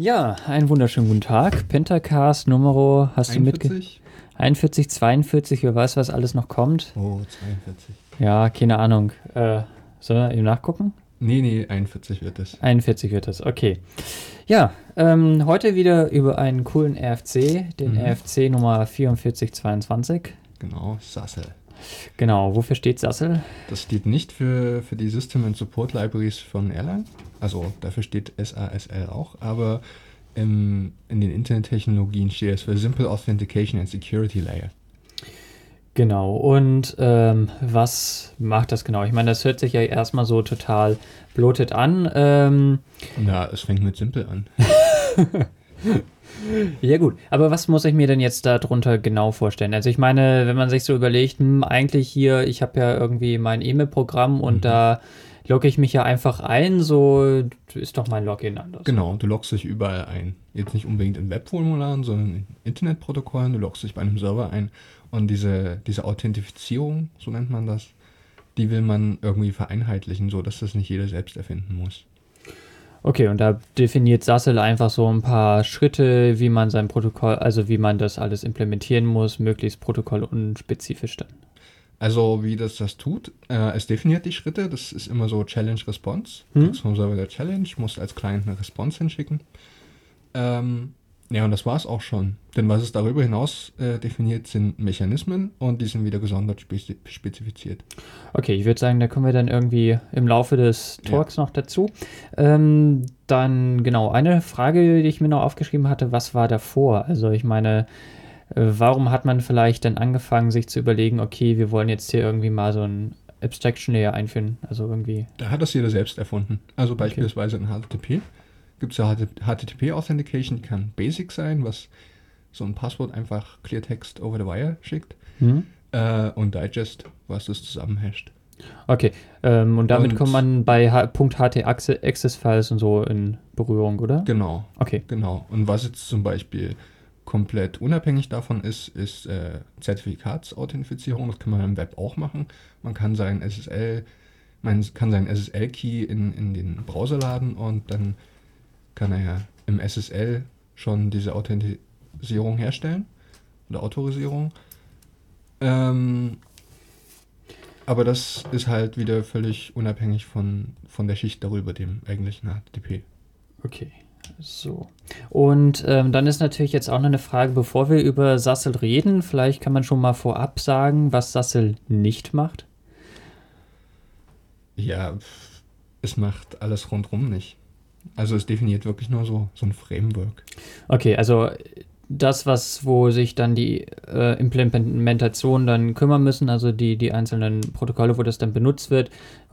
Ja, einen wunderschönen guten Tag. Pentacast Numero hast du mitge... 41? 41, 42, wer weiß, was alles noch kommt. Oh, 42. Ja, keine Ahnung. Äh, sollen wir eben nachgucken? Nee, nee, 41 wird es. 41 wird das, okay. Ja, ähm, heute wieder über einen coolen RFC, den Mhm. RFC Nummer 4422. Genau, Sassel. Genau, wofür steht Sassel? Das steht nicht für, für die System and Support Libraries von Erlang. Also dafür steht SASL auch, aber im, in den Internettechnologien steht es für Simple Authentication and Security Layer. Genau, und ähm, was macht das genau? Ich meine, das hört sich ja erstmal so total bloated an. Ähm, Na, es fängt mit Simple an. Ja gut, aber was muss ich mir denn jetzt darunter genau vorstellen? Also ich meine, wenn man sich so überlegt, hm, eigentlich hier, ich habe ja irgendwie mein E-Mail-Programm und Mhm. da logge ich mich ja einfach ein, so ist doch mein Login anders. Genau, du loggst dich überall ein. Jetzt nicht unbedingt in Webformularen, sondern in Internetprotokollen. Du loggst dich bei einem Server ein und diese, diese Authentifizierung, so nennt man das, die will man irgendwie vereinheitlichen, so dass das nicht jeder selbst erfinden muss. Okay, und da definiert Sassel einfach so ein paar Schritte, wie man sein Protokoll, also wie man das alles implementieren muss, möglichst protokollunspezifisch dann. Also wie das das tut, äh, es definiert die Schritte, das ist immer so Challenge-Response. Hm? Kriegst vom Server der Challenge, musst als Client eine Response hinschicken. Ähm, ja, und das war's auch schon. Denn was es darüber hinaus äh, definiert, sind Mechanismen und die sind wieder gesondert spezi spezifiziert. Okay, ich würde sagen, da kommen wir dann irgendwie im Laufe des Talks noch dazu. Ähm, dann genau, eine Frage, die ich mir noch aufgeschrieben hatte, was war davor? Also ich meine, äh, warum hat man vielleicht dann angefangen, sich zu überlegen, okay, wir wollen jetzt hier irgendwie mal so ein Abstraction Layer einführen, also irgendwie. Da hat das jeder selbst erfunden. Also beispielsweise in HTTP gibt es ja HTTP Authentication, die kann Basic sein, was so ein Passwort einfach Clear Text over the wire schickt. Hm? Äh, und Digest, was das zusammenhasht. Okay, ähm, und damit Und- kommt man bei H .ht Access Files und so in Berührung, oder? Genau, Okay, genau. Und was jetzt zum Beispiel komplett unabhängig davon ist, ist äh, Zertifikatsauthentifizierung. Das kann man im Web auch machen. Man kann seinen SSL, man kann seinen SSL-Key in, in den Browser laden und dann kann er ja im SSL schon diese Authentisierung herstellen oder Autorisierung. Ähm, aber das ist halt wieder völlig unabhängig von, von der Schicht darüber, dem eigentlichen HTTP. Okay, so. Und ähm, dann ist natürlich jetzt auch noch eine Frage, bevor wir über Sassel reden, vielleicht kann man schon mal vorab sagen, was Sassel nicht macht. Ja, es macht alles rundrum nicht. Also es definiert wirklich nur so, so ein Framework. Okay, also das, was, wo sich dann die äh, Implementation dann kümmern müssen, also die, die einzelnen Protokolle, wo das dann benutzt wird,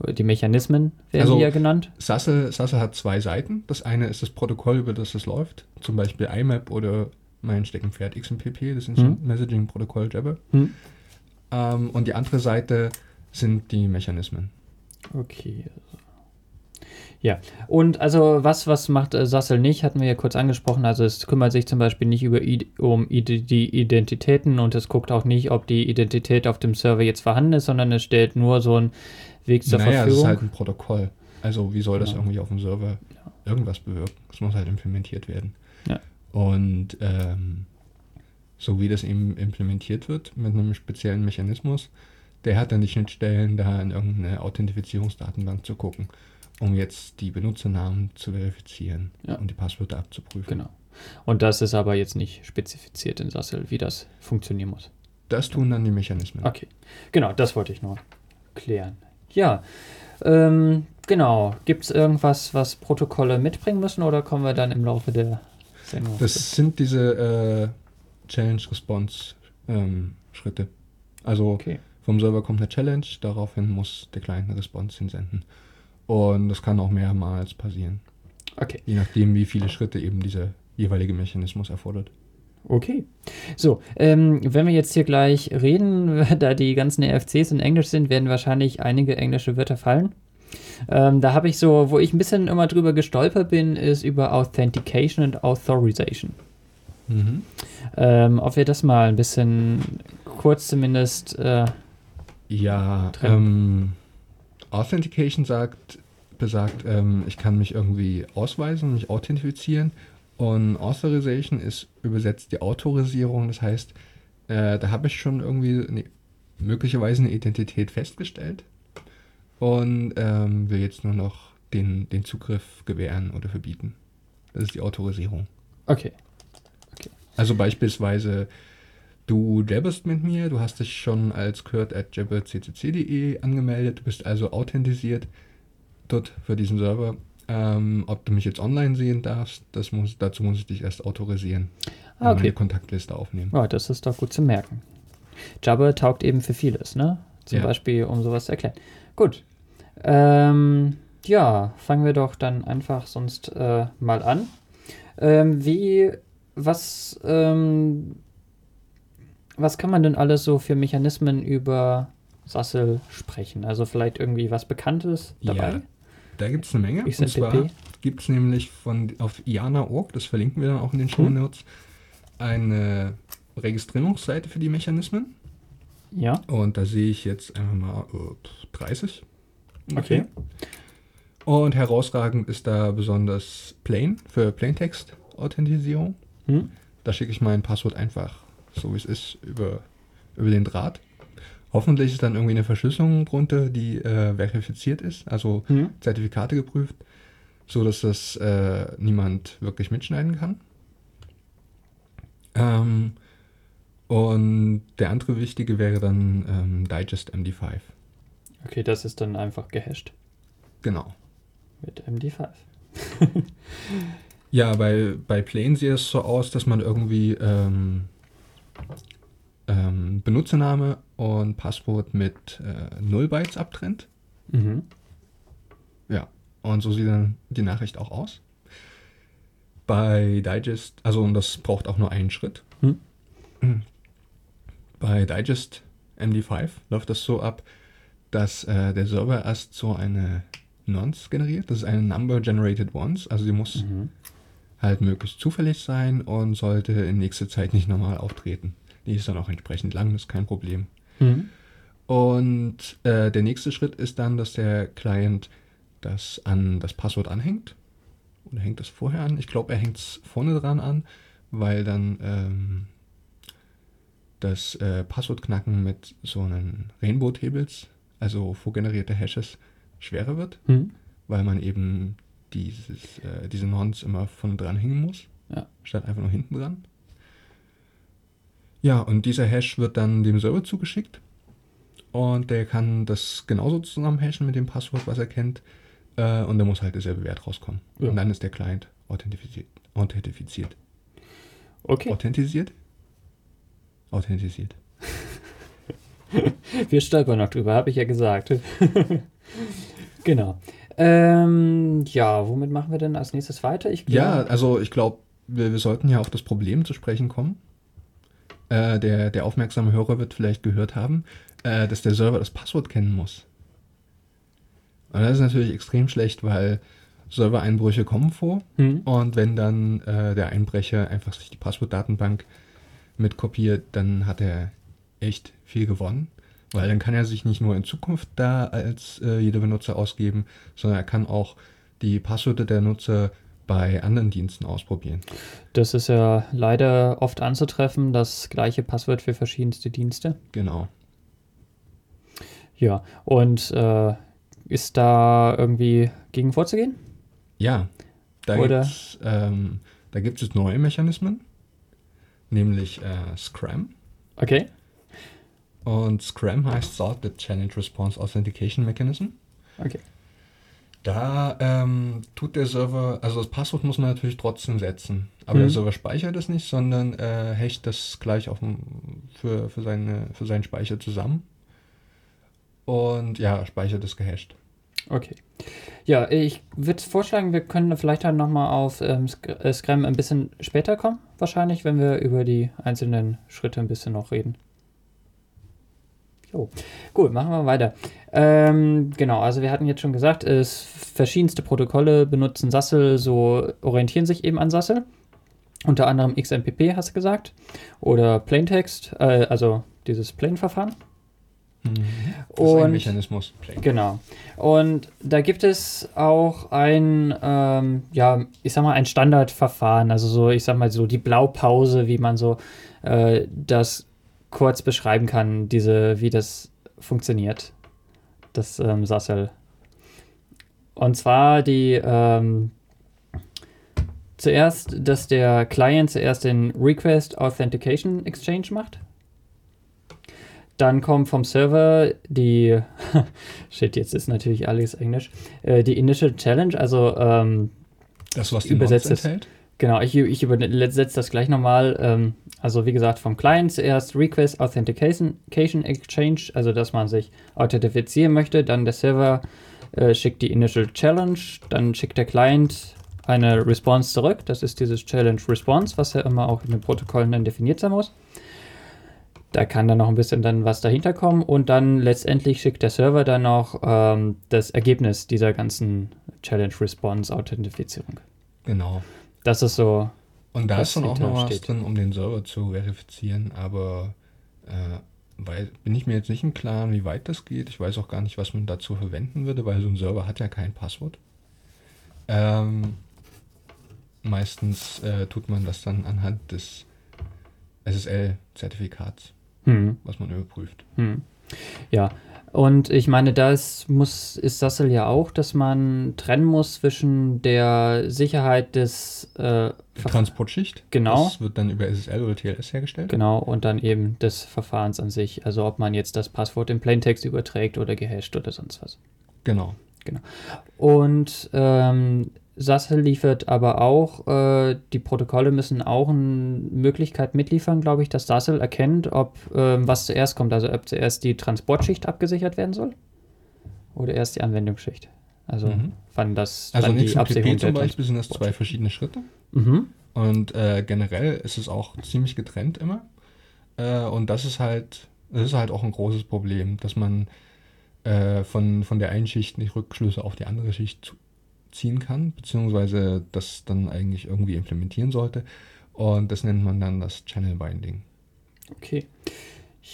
die Mechanismen werden Also- die ja genannt. Sassel, Sassel hat zwei Seiten. Das eine ist das Protokoll, über das es läuft. Zum Beispiel IMAP oder mein Steckenpferd XMPP, das Instant Messaging Protokoll Jabber. Hm? Ähm, und die andere Seite sind die Mechanismen. Okay. Ja, und also was, was macht äh, Sassel nicht, hatten wir ja kurz angesprochen. Also es kümmert sich zum Beispiel nicht über I um Ide die Identitäten und es guckt auch nicht, ob die Identität auf dem Server jetzt vorhanden ist, sondern es stellt nur so einen Weg zur naja, es ist Verfügung. halt ein Protokoll. Also wie soll das Ja. irgendwie auf dem Server irgendwas bewirken? Es muss halt implementiert werden. Ja. Und ähm, so wie das eben implementiert wird mit einem speziellen Mechanismus, der hat dann die Schnittstellen, da in irgendeine Authentifizierungsdatenbank zu gucken, um jetzt die Benutzernamen zu verifizieren Ja. und die Passwörter abzuprüfen. Genau. Und das ist aber jetzt nicht spezifiziert in Sassel, wie das funktionieren muss. Das tun dann die Mechanismen. Okay, genau, das wollte ich nur klären. Ja, ähm, genau. Gibt es irgendwas, was Protokolle mitbringen müssen oder kommen wir dann im Laufe der Sendung? Das sind diese äh, Challenge-Response-Schritte. also okay. Vom Server kommt eine Challenge, daraufhin muss der Client eine Response hinsenden. Und das kann auch mehrmals passieren, Okay. je nachdem, wie viele Schritte eben dieser jeweilige Mechanismus erfordert. Okay. So, ähm, wenn wir jetzt hier gleich reden, da die ganzen RFCs in Englisch sind, werden wahrscheinlich einige englische Wörter fallen. Ähm, da habe ich so, wo ich ein bisschen immer drüber gestolpert bin, ist über Authentication und Authorization. Mhm. Ähm, ob wir das mal ein bisschen kurz zumindest. Äh, Ja, Drin. ähm, Authentication sagt, besagt, ähm, ich kann mich irgendwie ausweisen, mich authentifizieren Und Authorization ist übersetzt die Autorisierung. Das heißt, äh, da habe ich schon irgendwie eine, möglicherweise eine Identität festgestellt und ähm, will jetzt nur noch den, den Zugriff gewähren oder verbieten. Das ist die Autorisierung. Okay. okay. Also beispielsweise, du jabberst mit mir, du hast dich schon als Kurt at jabberccc.de angemeldet, du bist also authentisiert dort für diesen Server. Ähm, ob du mich jetzt online sehen darfst, das muss, dazu muss ich dich erst autorisieren. Ah, okay. Meine Kontaktliste aufnehmen. Oh, das ist doch gut zu merken. Jabber taugt eben für vieles, ne? Zum ja. Beispiel, um sowas zu erklären. Gut. Ähm, ja, fangen wir doch dann einfach sonst äh, mal an. Ähm, wie, was, ähm, was kann man denn alles so für Mechanismen über Sassel sprechen? Also vielleicht irgendwie was Bekanntes dabei? Ja, da gibt es eine Menge. XMPP. Und zwar gibt es nämlich von, auf IANA.org, das verlinken wir dann auch in den Show hm. Notes, hm. eine Registrierungsseite für die Mechanismen. Ja. Und da sehe ich jetzt einfach mal uh, 30. Okay. Und herausragend ist da besonders Plain für Plaintext-Authentisierung. Hm? Da schicke ich mein Passwort einfach, so wie es ist, über, über den Draht. Hoffentlich ist dann irgendwie eine Verschlüsselung drunter, die äh, verifiziert ist, also hm? Zertifikate geprüft, so dass das äh, niemand wirklich mitschneiden kann. Ähm, und der andere wichtige wäre dann ähm, Digest MD5. Okay, das ist dann einfach gehasht. Genau. Mit MD5. ja, bei, bei Plain sieht es so aus, dass man irgendwie ähm, ähm, Benutzername und Passwort mit äh, 0 Bytes abtrennt. Mhm. Ja, und so sieht dann die Nachricht auch aus. Bei Digest, also und das braucht auch nur einen Schritt. Hm. Bei Digest MD5 läuft das so ab, dass äh, der Server erst so eine Nonce generiert. Das ist eine Number Generated Once. Also sie muss mhm. Halt möglichst zufällig sein und sollte in nächster Zeit nicht normal auftreten. Die ist dann auch entsprechend lang, das ist kein Problem. Mhm. Und äh, der nächste Schritt ist dann, dass der Client das an das Passwort anhängt. Oder hängt das vorher an? Ich glaube, er hängt es vorne dran an, weil dann ähm, das äh, Passwortknacken mit so einem Rainbow-Tables, also vorgenerierte Hashes, schwerer wird, mhm. weil man eben dieses, äh, diese Nonce immer von dran hängen muss, ja. statt einfach nur hinten dran. Ja, und dieser Hash wird dann dem Server zugeschickt und der kann das genauso zusammen hashen mit dem Passwort, was er kennt äh, und da muss halt derselbe Wert rauskommen. Ja. Und dann ist der Client authentifiziert. authentifiziert. Okay. Authentisiert? Authentisiert. Wir stolpern noch drüber, habe ich ja gesagt. genau. Ähm, ja, womit machen wir denn als nächstes weiter? Ich glaub, ja, also ich glaube, wir, wir, sollten ja auf das Problem zu sprechen kommen. Äh, der, der aufmerksame Hörer wird vielleicht gehört haben, äh, dass der Server das Passwort kennen muss. Und das ist natürlich extrem schlecht, weil Servereinbrüche kommen vor. Mhm. Und wenn dann äh, der Einbrecher einfach sich die Passwortdatenbank mit kopiert, dann hat er echt viel gewonnen. Weil dann kann er sich nicht nur in Zukunft da als äh, jeder Benutzer ausgeben, sondern er kann auch die Passwörter der Nutzer bei anderen Diensten ausprobieren. Das ist ja leider oft anzutreffen, das gleiche Passwort für verschiedenste Dienste. Genau. Ja, und äh, ist da irgendwie gegen vorzugehen? Ja, da ähm, gibt es neue Mechanismen, nämlich äh, Scram. Okay. Und Scram heißt the Challenge Response Authentication Mechanism. Okay. Da ähm, tut der Server, also das Passwort muss man natürlich trotzdem setzen, aber mhm. der Server speichert es nicht, sondern äh, hecht das gleich auf, für, für, seine, für seinen Speicher zusammen. Und ja, speichert es gehasht. Okay. Ja, ich würde vorschlagen, wir können vielleicht dann nochmal auf ähm, äh, Scram ein bisschen später kommen, wahrscheinlich, wenn wir über die einzelnen Schritte ein bisschen noch reden. Jo. Gut, machen wir weiter. Ähm, genau, also wir hatten jetzt schon gesagt, es verschiedenste Protokolle benutzen Sassel, so orientieren sich eben an Sassel. Unter anderem XMPP, hast du gesagt. Oder Plaintext, äh, also dieses Plain-Verfahren. Mhm. Das ist ein Mechanismus. Plain. Genau. Und da gibt es auch ein, ähm, ja, ich sag mal, ein Standardverfahren. Also so, ich sag mal so die Blaupause, wie man so äh, das kurz beschreiben kann, diese, wie das funktioniert. Das ähm, Sassel. Und zwar die ähm, zuerst, dass der Client zuerst den Request Authentication Exchange macht. Dann kommt vom Server die, shit, jetzt ist natürlich alles Englisch, äh, die Initial Challenge, also ähm, Das, was die Übersetzt Mods enthält. Genau, ich, ich übersetze das gleich nochmal. Ähm, also wie gesagt, vom Client zuerst Request Authentication Exchange, also dass man sich authentifizieren möchte, dann der Server äh, schickt die Initial Challenge, dann schickt der Client eine Response zurück, das ist dieses Challenge Response, was ja immer auch in den Protokollen dann definiert sein muss. Da kann dann noch ein bisschen dann was dahinter kommen und dann letztendlich schickt der Server dann noch ähm, das Ergebnis dieser ganzen Challenge Response Authentifizierung. Genau. Das ist so, Und da ist dann auch noch was steht. drin, um den Server zu verifizieren, aber äh, weil, bin ich mir jetzt nicht im Klaren, wie weit das geht. Ich weiß auch gar nicht, was man dazu verwenden würde, weil so ein Server hat ja kein Passwort. Ähm, meistens äh, tut man das dann anhand des SSL-Zertifikats, hm, was man überprüft. hm. ja. Und ich meine, da ist, muss, ist Sassel ja auch, dass man trennen muss zwischen der Sicherheit des äh, Transportschicht, Genau. das wird dann über SSL oder TLS hergestellt. Genau, und dann eben des Verfahrens an sich. Also ob man jetzt das Passwort im Plaintext überträgt oder gehasht oder sonst was. Genau. Und ähm, Sassel liefert aber auch, äh, die Protokolle müssen auch eine Möglichkeit mitliefern, glaube ich, dass Sassel erkennt, ob ähm, was zuerst kommt. Also ob zuerst die Transportschicht abgesichert werden soll oder erst die Anwendungsschicht. Also Mhm. wann das Also wann in XMPP zum der Beispiel sind das zwei verschiedene Schritte. Mhm. Und äh, generell ist es auch ziemlich getrennt immer. Äh, und das ist halt, das ist halt auch ein großes Problem, dass man äh, von, von der einen Schicht nicht Rückschlüsse auf die andere Schicht zu- ziehen kann, beziehungsweise das dann eigentlich irgendwie implementieren sollte. Und das nennt man dann das Channel Binding. Okay.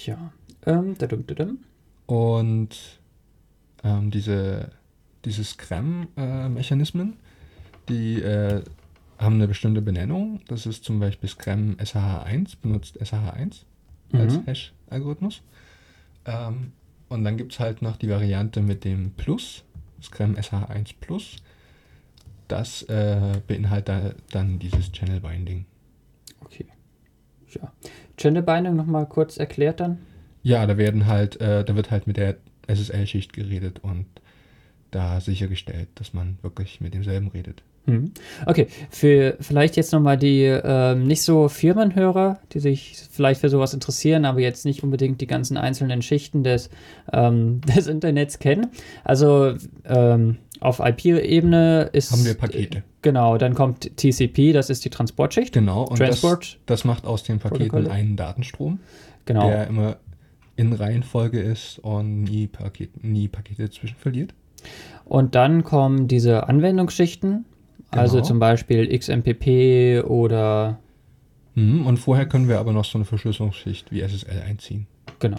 Ja. Ähm, dadum, dadum. Und ähm, diese, diese Scram-Mechanismen, die äh, haben eine bestimmte Benennung. Das ist zum Beispiel Scram SHH1, benutzt SHH1 als Mhm. Hash-Algorithmus. Ähm, und dann gibt es halt noch die Variante mit dem Plus, Scram SH1 Plus. Das äh, beinhaltet da- dann dieses Channel Binding. Okay. Ja. Channel Binding nochmal kurz erklärt dann. Ja, da werden halt, äh, da wird halt mit der SSL-Schicht geredet und da sichergestellt, dass man wirklich mit demselben redet. Mhm. Okay, für vielleicht jetzt nochmal die ähm, nicht so Firmenhörer, die sich vielleicht für sowas interessieren, aber jetzt nicht unbedingt die ganzen einzelnen Schichten des, ähm, des Internets kennen. Also ähm, auf IP-Ebene ist. Haben wir Pakete. Genau, dann kommt TCP, das ist die Transportschicht. Genau, und das, Transport. das macht aus den Paketen Protokolle. einen Datenstrom, Genau. der immer in Reihenfolge ist und nie, Paket, nie Pakete dazwischen verliert. Und dann kommen diese Anwendungsschichten, also Genau. zum Beispiel XMPP oder Mhm, und vorher können wir aber noch so eine Verschlüsselungsschicht wie SSL einziehen. genau.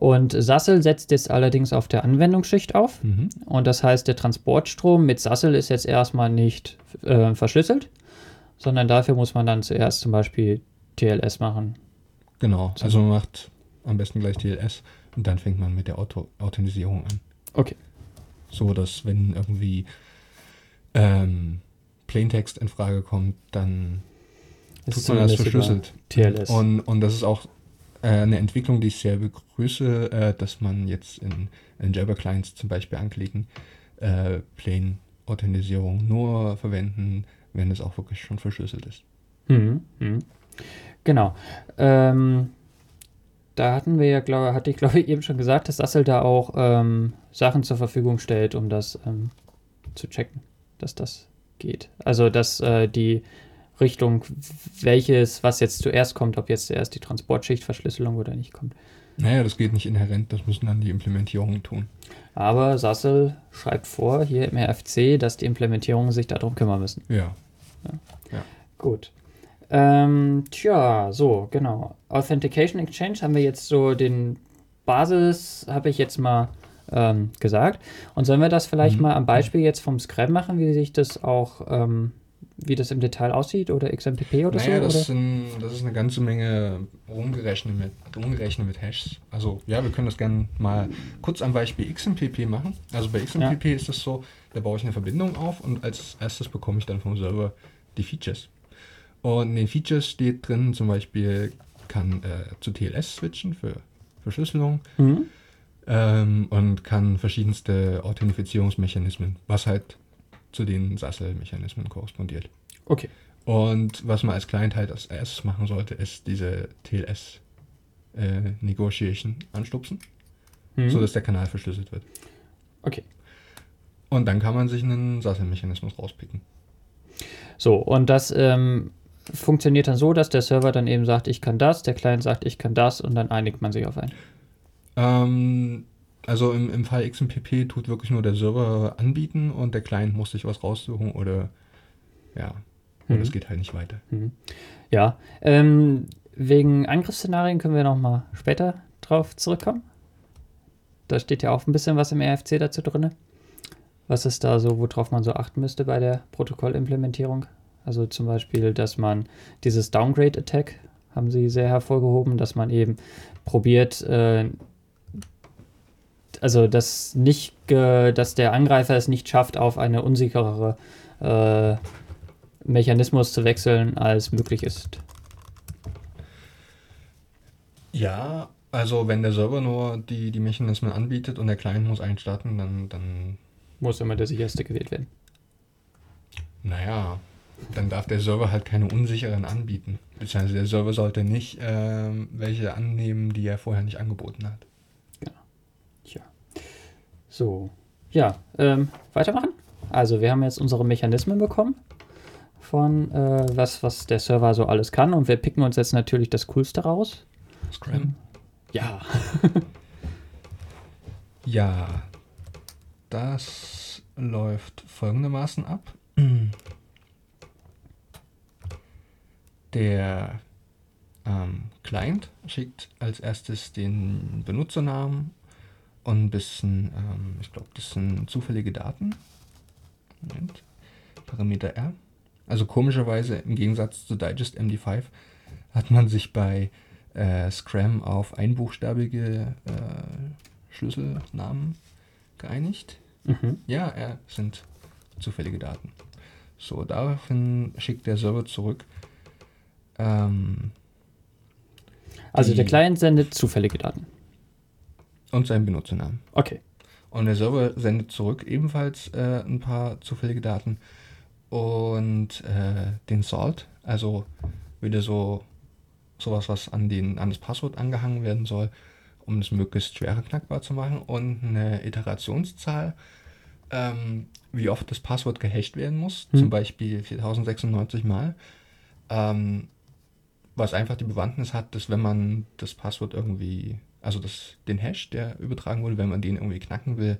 Und Sassel setzt jetzt allerdings auf der Anwendungsschicht auf. Mhm. Und das heißt, der Transportstrom mit Sassel ist jetzt erstmal nicht äh, verschlüsselt, sondern dafür muss man dann zuerst zum Beispiel TLS machen. Genau, also man macht am besten gleich TLS und dann fängt man mit der Auto Authentisierung an. Okay. So dass wenn irgendwie ähm, Plaintext in Frage kommt, dann Das tut man das verschlüsselt. TLS. Und, und das ist auch eine Entwicklung, die ich sehr begrüße, äh, dass man jetzt in, in Jabber-Clients zum Beispiel anklicken, äh, Plain-Authentisierung nur verwenden, wenn es auch wirklich schon verschlüsselt ist. Mhm. Mhm. Genau. Ähm, da hatten wir ja, glaube hatte ich glaube ich eben schon gesagt, dass Sassel da auch ähm, Sachen zur Verfügung stellt, um das ähm, zu checken, dass das geht. Also dass äh, die Richtung, welches, was jetzt zuerst kommt, ob jetzt zuerst die Transportschichtverschlüsselung oder nicht kommt. Naja, das geht nicht inhärent, das müssen dann die Implementierungen tun. Aber Sassel schreibt vor, hier im RFC, dass die Implementierungen sich darum kümmern müssen. Ja. Gut. Ähm, tja, so, genau. Authentication Exchange haben wir jetzt so den Basis habe ich jetzt mal ähm, gesagt. Und sollen wir das vielleicht mhm. mal am Beispiel jetzt vom Scrum machen, wie sich das auch, ähm, wie das im Detail aussieht oder XMPP oder naja, so? Das, oder? Sind, das ist eine ganze Menge rumgerechnet mit, rumgerechnet mit Hashes. Also ja, wir können das gerne mal kurz am Beispiel XMPP machen. Also bei XMPP ja. ist es so, da baue ich eine Verbindung auf und als erstes bekomme ich dann vom Server die Features. Und in den Features steht drin zum Beispiel, kann äh, zu TLS switchen für Verschlüsselung. Mhm ähm, und kann verschiedenste Authentifizierungsmechanismen, was halt zu den SASL-Mechanismen korrespondiert. Okay. Und was man als Client halt als erstes machen sollte, ist diese TLS äh, Negotiation anstupsen, mhm. sodass der Kanal verschlüsselt wird. Okay. Und dann kann man sich einen SASL-Mechanismus rauspicken. So, und das ähm, funktioniert dann so, dass der Server dann eben sagt, ich kann das, der Client sagt, ich kann das und dann einigt man sich auf einen. Ähm, also im, im Fall XMPP tut wirklich nur der Server anbieten und der Client muss sich was raussuchen oder ja, und mhm. es geht halt nicht weiter. Mhm. Ja, ähm, wegen Angriffsszenarien können wir nochmal später drauf zurückkommen. Da steht ja auch ein bisschen was im RFC dazu drin. Was ist da so, worauf man so achten müsste bei der Protokollimplementierung? Also zum Beispiel, dass man dieses Downgrade-Attack haben sie sehr hervorgehoben, dass man eben probiert, äh, also dass nicht, dass der Angreifer es nicht schafft, auf eine unsicherere äh, Mechanismus zu wechseln, als möglich ist. Ja, also wenn der Server nur die, die Mechanismen anbietet und der Client muss einstarten, dann, dann muss immer der sicherste gewählt werden. Naja, dann darf der Server halt keine unsicheren anbieten. Beziehungsweise der Server sollte nicht ähm, welche annehmen, die er vorher nicht angeboten hat. So, ja, ähm, weitermachen. Also wir haben jetzt unsere Mechanismen bekommen von äh, was, was der Server so alles kann und wir picken uns jetzt natürlich das Coolste raus. Scram. Ja. ja, das läuft folgendermaßen ab. Der ähm, Client schickt als erstes den Benutzernamen und ein bisschen, ähm, ich glaube, das sind zufällige Daten. Moment. Parameter R. Also komischerweise im Gegensatz zu Digest MD5 hat man sich bei äh, Scram auf einbuchstabige äh, Schlüsselnamen geeinigt. Mhm. Ja, R sind zufällige Daten. So, daraufhin schickt der Server zurück. Ähm, also der Client sendet zufällige Daten. Und seinen Benutzernamen. Okay. Und der Server sendet zurück ebenfalls äh, ein paar zufällige Daten und äh, den Salt, also wieder so sowas, was an, den, an das Passwort angehangen werden soll, um es möglichst schwerer knackbar zu machen und eine Iterationszahl, ähm, wie oft das Passwort gehasht werden muss, hm. zum Beispiel 4096 Mal, ähm, was einfach die Bewandtnis hat, dass wenn man das Passwort irgendwie also das, den Hash, der übertragen wurde, wenn man den irgendwie knacken will,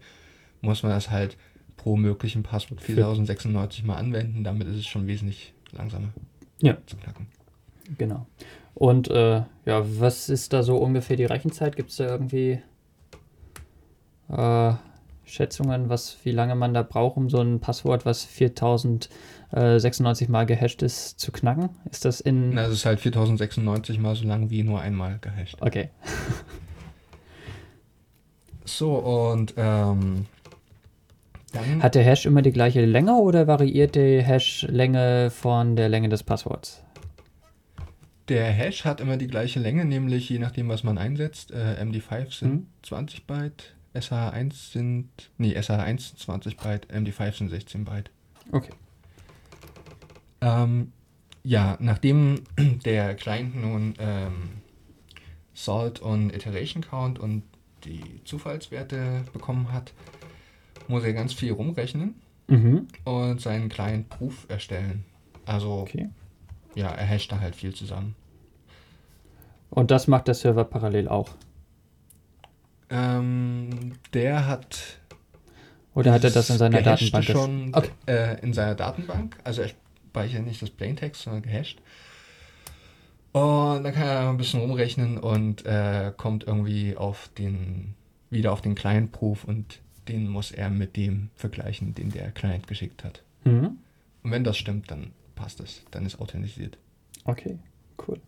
muss man das halt pro möglichen Passwort 4096 mal anwenden. Damit ist es schon wesentlich langsamer ja. zu knacken. Genau. Und äh, ja, was ist da so ungefähr die Rechenzeit? Gibt es da irgendwie äh, Schätzungen, was, wie lange man da braucht, um so ein Passwort, was 4096 mal gehasht ist, zu knacken? Ist das in. Na, es ist halt 4096 mal so lang wie nur einmal gehasht. Okay. So, und ähm, dann. Hat der Hash immer die gleiche Länge oder variiert die Hash-Länge von der Länge des Passworts? Der Hash hat immer die gleiche Länge, nämlich je nachdem, was man einsetzt. Äh, MD5 sind hm. 20 Byte, SH1 sind. Nee, SH1 sind 20 Byte, MD5 sind 16 Byte. Okay. Ähm, ja, nachdem der Client nun ähm, Salt und Iteration Count und die Zufallswerte bekommen hat, muss er ganz viel rumrechnen mhm. und seinen kleinen Proof erstellen. Also, okay. ja, er hasht da halt viel zusammen. Und das macht der Server parallel auch? Ähm, der hat. Oder hat er das in seiner Datenbank? schon okay. äh, in seiner Datenbank. Also er speichert nicht das Plaintext, sondern gehasht. Und dann kann er ein bisschen rumrechnen und äh, kommt irgendwie auf den, wieder auf den Client-Proof und den muss er mit dem vergleichen, den der Client geschickt hat. Mhm. Und wenn das stimmt, dann passt es. Dann ist authentisiert. Okay, cool.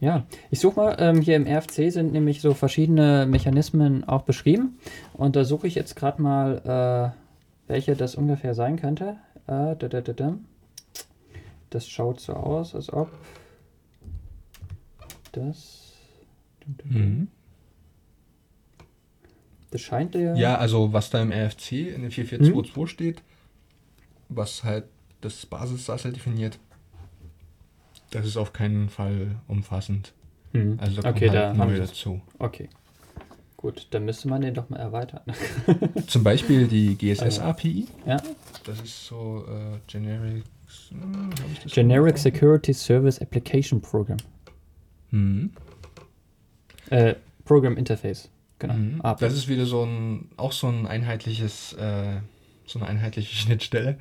Ja, ich suche mal, ähm, hier im RFC sind nämlich so verschiedene Mechanismen auch beschrieben. Und da suche ich jetzt gerade mal, äh, welche das ungefähr sein könnte. Äh, da, da, da, da. Das schaut so aus, als ob das. Mhm. Das scheint der. Ja, also was da im RFC in den 4422 steht, was halt das Basis-SASL definiert, das ist auf keinen Fall umfassend. Hm. Also da okay, kommt da halt sie- dazu. Okay. Gut, dann müsste man den doch mal erweitern. Zum Beispiel die GSS-API. ja. Das ist so äh, Generic. Hm, Generic Security Service Application Program. Mhm. Äh, Program Interface. Genau. Mhm. API. Das ist wieder so ein, auch so ein einheitliches, äh, so eine einheitliche Schnittstelle,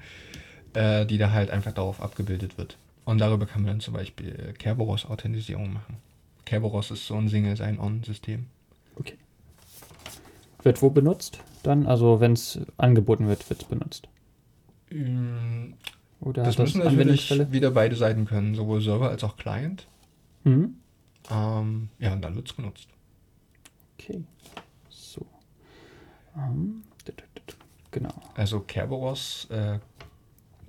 äh, die da halt einfach darauf abgebildet wird. Und darüber kann man dann zum Beispiel Kerberos-Authentisierung machen. Kerberos ist so ein Single Sign-On-System. Okay. Wird wo benutzt? Dann, also wenn es angeboten wird, wird es benutzt. Ähm, Oder Das das müssen natürlich wieder beide Seiten können, sowohl Server als auch Client. Mhm. Ähm, ja, und dann wird es genutzt. Okay. So. Ähm, genau. Also Kerberos, äh,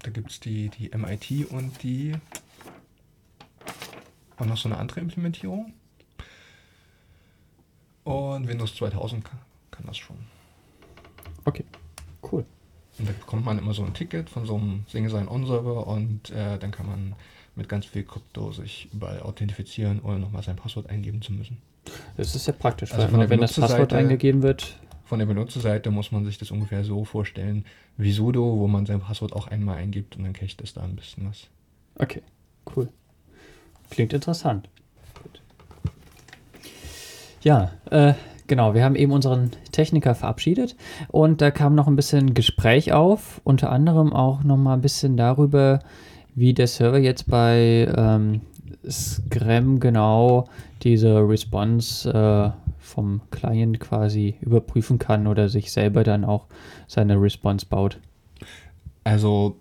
da gibt es die, die MIT und die und noch so eine andere Implementierung. Und Windows 2000 kann, kann das schon. Okay. Cool. Und da bekommt man immer so ein Ticket von so einem Single Sign-On-Server und äh, dann kann man mit ganz viel Krypto sich überall authentifizieren, ohne nochmal sein Passwort eingeben zu müssen. Das ist ja praktisch, Also weil von der immer, wenn das Passwort eingegeben wird. Von der Benutzerseite muss man sich das ungefähr so vorstellen wie sudo, wo man sein Passwort auch einmal eingibt und dann cacht es da ein bisschen was. Okay. Cool. Klingt interessant. Gut. Ja, äh, genau. Wir haben eben unseren Techniker verabschiedet und da kam noch ein bisschen Gespräch auf, unter anderem auch noch mal ein bisschen darüber, wie der Server jetzt bei ähm, Scram genau diese Response äh, vom Client quasi überprüfen kann oder sich selber dann auch seine Response baut. Also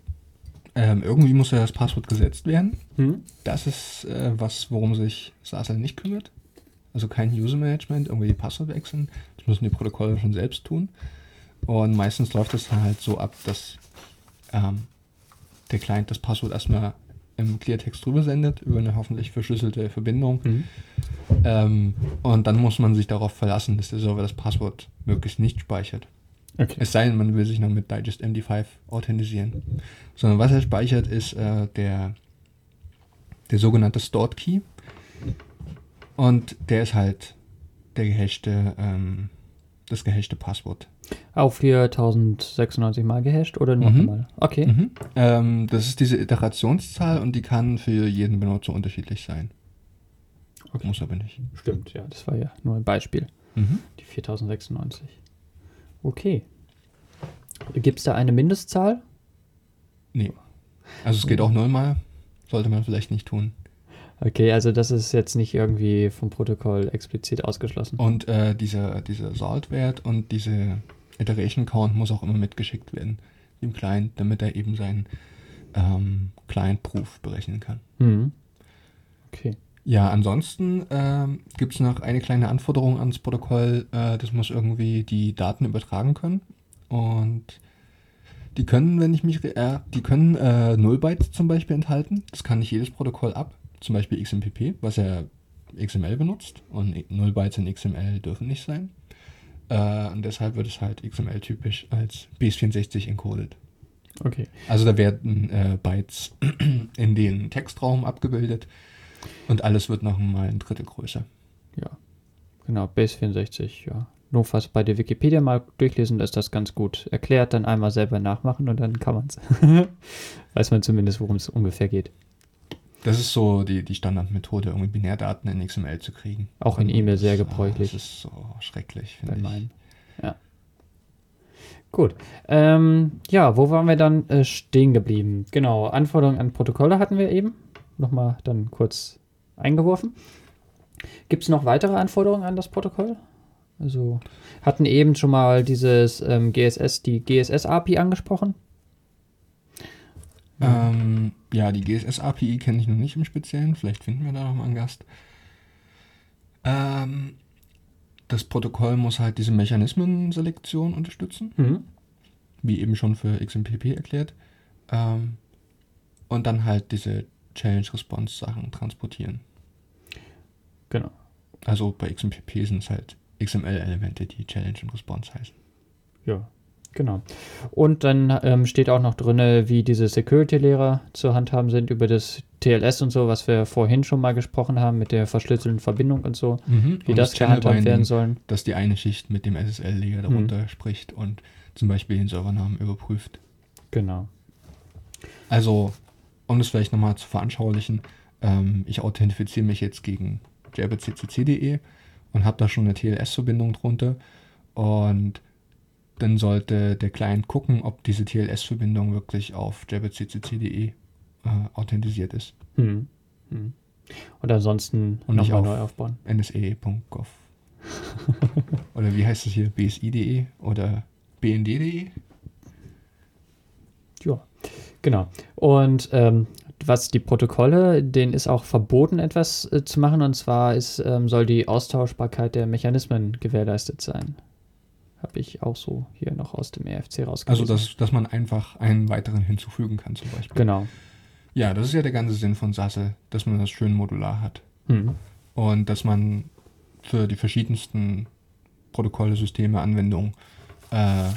ähm, irgendwie muss ja das Passwort gesetzt werden. Hm? Das ist äh, was, worum sich SASL nicht kümmert. Also kein User Management, irgendwie die Passwort wechseln. Das müssen die Protokolle schon selbst tun. Und meistens läuft es dann halt so ab, dass ähm, der Client das Passwort erstmal im Cleartext drüber sendet, über eine hoffentlich verschlüsselte Verbindung. Hm? Ähm, und dann muss man sich darauf verlassen, dass der Server das Passwort möglichst nicht speichert. Okay. Es sei denn, man will sich noch mit Digest MD5 authentisieren. Sondern was er speichert, ist äh, der, der sogenannte Stored Key. Und der ist halt der gehashte, ähm, das gehashte Passwort. Auf 4096 Mal gehasht oder nur Mhm. einmal? Okay. Mhm. Ähm, das ist diese Iterationszahl und die kann für jeden Benutzer unterschiedlich sein. Okay. Muss aber nicht. Stimmt, ja, das war ja nur ein Beispiel. Mhm. Die 4096. Okay. Gibt es da eine Mindestzahl? Nee. Also es geht auch nullmal. Sollte man vielleicht nicht tun. Okay, also das ist jetzt nicht irgendwie vom Protokoll explizit ausgeschlossen. Und äh, dieser, dieser Salt-Wert und diese Iteration Count muss auch immer mitgeschickt werden dem Client, damit er eben seinen ähm, Client-Proof berechnen kann. Mhm. Okay. Ja, ansonsten ähm, gibt es noch eine kleine Anforderung ans Protokoll. Äh, das muss irgendwie die Daten übertragen können. Und die können, wenn ich mich, äh, die können äh, 0 Bytes zum Beispiel enthalten. Das kann nicht jedes Protokoll ab. Zum Beispiel XMPP, was ja XML benutzt. Und 0 Bytes in XML dürfen nicht sein. Äh, und deshalb wird es halt XML-typisch als base64 encoded. Okay. Also da werden äh, Bytes in den Textraum abgebildet und alles wird noch mal ein Drittel größer. Ja. Genau, Base 64, ja. Nur fast bei der Wikipedia mal durchlesen, da ist das ganz gut erklärt, dann einmal selber nachmachen und dann kann man es. Weiß man zumindest, worum es ungefähr geht. Das ist so die, die Standardmethode, irgendwie Binärdaten in XML zu kriegen. Auch in E-Mail sehr gebräuchlich. Das ist so schrecklich, finde ich. meinen. Ja. Gut. Ähm, ja, wo waren wir dann äh, stehen geblieben? Genau, Anforderungen an Protokolle hatten wir eben. Nochmal dann kurz eingeworfen. Gibt es noch weitere Anforderungen an das Protokoll? Also hatten eben schon mal dieses ähm, GSS, die GSS-API angesprochen. Ähm, ja, die GSS-API kenne ich noch nicht im Speziellen. Vielleicht finden wir da noch mal einen Gast. Ähm, das Protokoll muss halt diese Mechanismenselektion unterstützen, Mhm. wie eben schon für XMPP erklärt. Ähm, und dann halt diese Challenge-Response-Sachen transportieren. Genau. Also bei XMPP sind es halt XML-Elemente, die Challenge und Response heißen. Ja, genau. Und dann ähm, steht auch noch drin, wie diese Security-Lehrer zu handhaben sind über das TLS und so, was wir vorhin schon mal gesprochen haben mit der verschlüsselten Verbindung und so, wie Mhm. Und das, gehandhabt werden sollen. Dass die eine Schicht mit dem SSL-Layer darunter spricht und zum Beispiel den Servernamen überprüft. Genau. Also, um das vielleicht nochmal zu veranschaulichen, ähm, ich authentifiziere mich jetzt gegen jabberccc.de und habe da schon eine TLS-Verbindung drunter. Und dann sollte der Client gucken, ob diese TLS-Verbindung wirklich auf jabberccc.de äh, authentisiert ist. Hm. Hm. Und ansonsten Und nochmal auf- neu aufbauen. nse.gov. oder wie heißt es hier? bsi.de oder bnd.de? Ja, genau. Und ähm, was die Protokolle, denen ist auch verboten, etwas äh, zu machen. Und zwar ist, ähm, soll die Austauschbarkeit der Mechanismen gewährleistet sein. Habe ich auch so hier noch aus dem EFC rausgelesen. Also, dass, dass man einfach einen weiteren hinzufügen kann, zum Beispiel. Genau. Ja, das ist ja der ganze Sinn von SASE, dass man das schön modular hat. Hm. Und dass man für die verschiedensten Protokolle, Systeme, Anwendungen äh,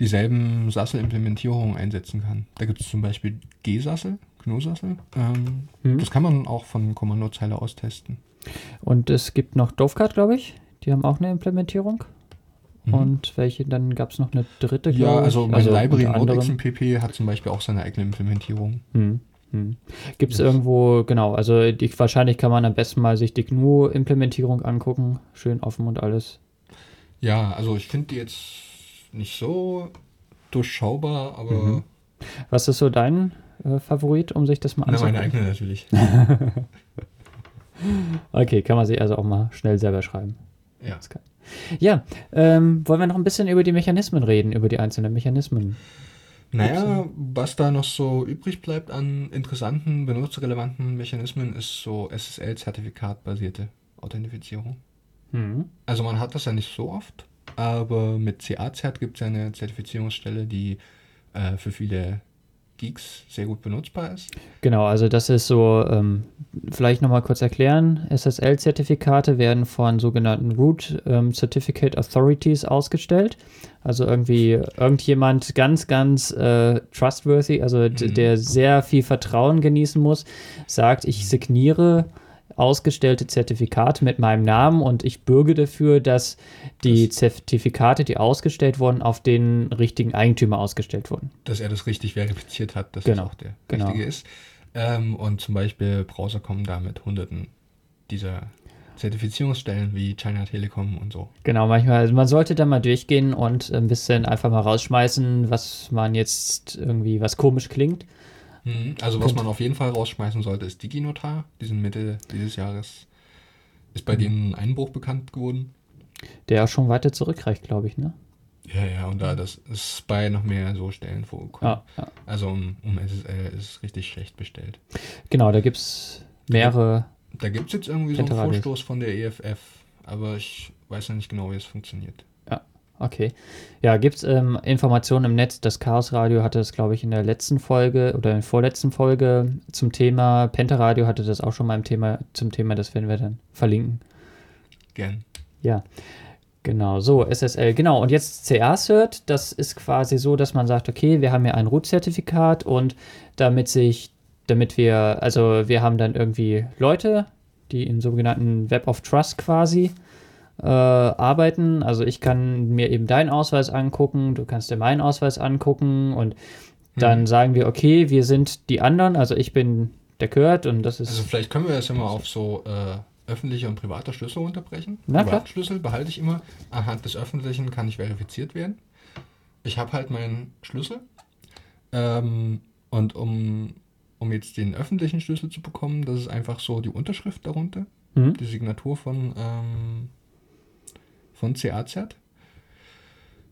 dieselben SASE-Implementierungen einsetzen kann. Da gibt es zum Beispiel GSASE, GNU-SASE. Ähm, Hm. Das kann man auch von Kommandozeile aus testen. Und es gibt noch Dovecard, glaube ich. Die haben auch eine Implementierung. Mhm. Und welche, dann gab es noch eine dritte, ja, glaube ich. also meine Library NodeXMPP hat zum Beispiel auch seine eigene Implementierung. Hm. Hm. Gibt es Das- irgendwo, genau, also die, wahrscheinlich kann man am besten mal sich die GNU-Implementierung angucken. Schön offen und alles. Ja, also ich finde die jetzt nicht so durchschaubar, aber Mhm. Was ist so dein äh, Favorit, um sich das mal na, anzugucken? meine eigene natürlich. Okay, kann man sich also auch mal schnell selber schreiben. Ja. Das kann. Ja, ähm, wollen wir noch ein bisschen über die Mechanismen reden, über die einzelnen Mechanismen? Naja, was da noch so übrig bleibt an interessanten, benutzerrelevanten Mechanismen, ist so SSL-Zertifikat-basierte Authentifizierung. Hm. Also man hat das ja nicht so oft, aber mit CA-Zert gibt es ja eine Zertifizierungsstelle, die äh, für viele Geeks sehr gut benutzbar ist. Genau, also das ist so, ähm, vielleicht nochmal kurz erklären, SSL-Zertifikate werden von sogenannten Root ähm, Certificate Authorities ausgestellt. Also irgendwie irgendjemand ganz, ganz äh, trustworthy, also Mhm. der sehr viel Vertrauen genießen muss, sagt, ich signiere ausgestellte Zertifikate mit meinem Namen und ich bürge dafür, dass die Zertifikate, die ausgestellt wurden, auf den richtigen Eigentümer ausgestellt wurden. Dass er das richtig verifiziert hat, dass Genau, das auch der genau. richtige ist. Ähm, und zum Beispiel Browser kommen da mit hunderten dieser Zertifizierungsstellen wie China Telekom und so. Genau, manchmal, also man sollte da mal durchgehen und ein bisschen einfach mal rausschmeißen, was man jetzt irgendwie, was komisch klingt. Mhm. Also was man auf jeden Fall rausschmeißen sollte, ist DigiNotar. Die sind Mitte dieses Jahres. Ist bei denen ein Einbruch bekannt geworden. Der schon weiter zurückreicht, glaube ich, ne? Ja, ja, und da das ist bei noch mehr so Stellen vorgekommen. Ja, ja. Also um, um SSL ist es richtig schlecht bestellt. Genau, da gibt es mehrere. Da gibt es jetzt irgendwie so einen. Vorstoß von der EFF, aber ich weiß ja nicht genau, wie es funktioniert. Okay. Ja, gibt es ähm, Informationen im Netz? Das Chaos Radio hatte es, glaube ich, in der letzten Folge oder in der vorletzten Folge zum Thema. Pentaradio hatte das auch schon mal im Thema, zum Thema, das werden wir dann verlinken. Gern. Ja, genau, so, SSL, genau. Und jetzt CA-Cert, das ist quasi so, dass man sagt, okay, wir haben ja ein Root-Zertifikat und damit sich, damit wir, also wir haben dann irgendwie Leute, die in sogenannten Web of Trust quasi äh, arbeiten. Also ich kann mir eben deinen Ausweis angucken, du kannst dir meinen Ausweis angucken und dann Mhm. sagen wir, okay, wir sind die anderen, also ich bin der Kurt und das ist. Also vielleicht können wir das ja mal auf so äh, öffentlicher und privater Schlüssel unterbrechen. Na klar. Privatschlüssel behalte ich immer. Anhand des öffentlichen kann ich verifiziert werden. Ich habe halt meinen Schlüssel. Ähm, und um um jetzt den öffentlichen Schlüssel zu bekommen, das ist einfach so die Unterschrift darunter, Mhm. die Signatur von, ähm, von CAZ.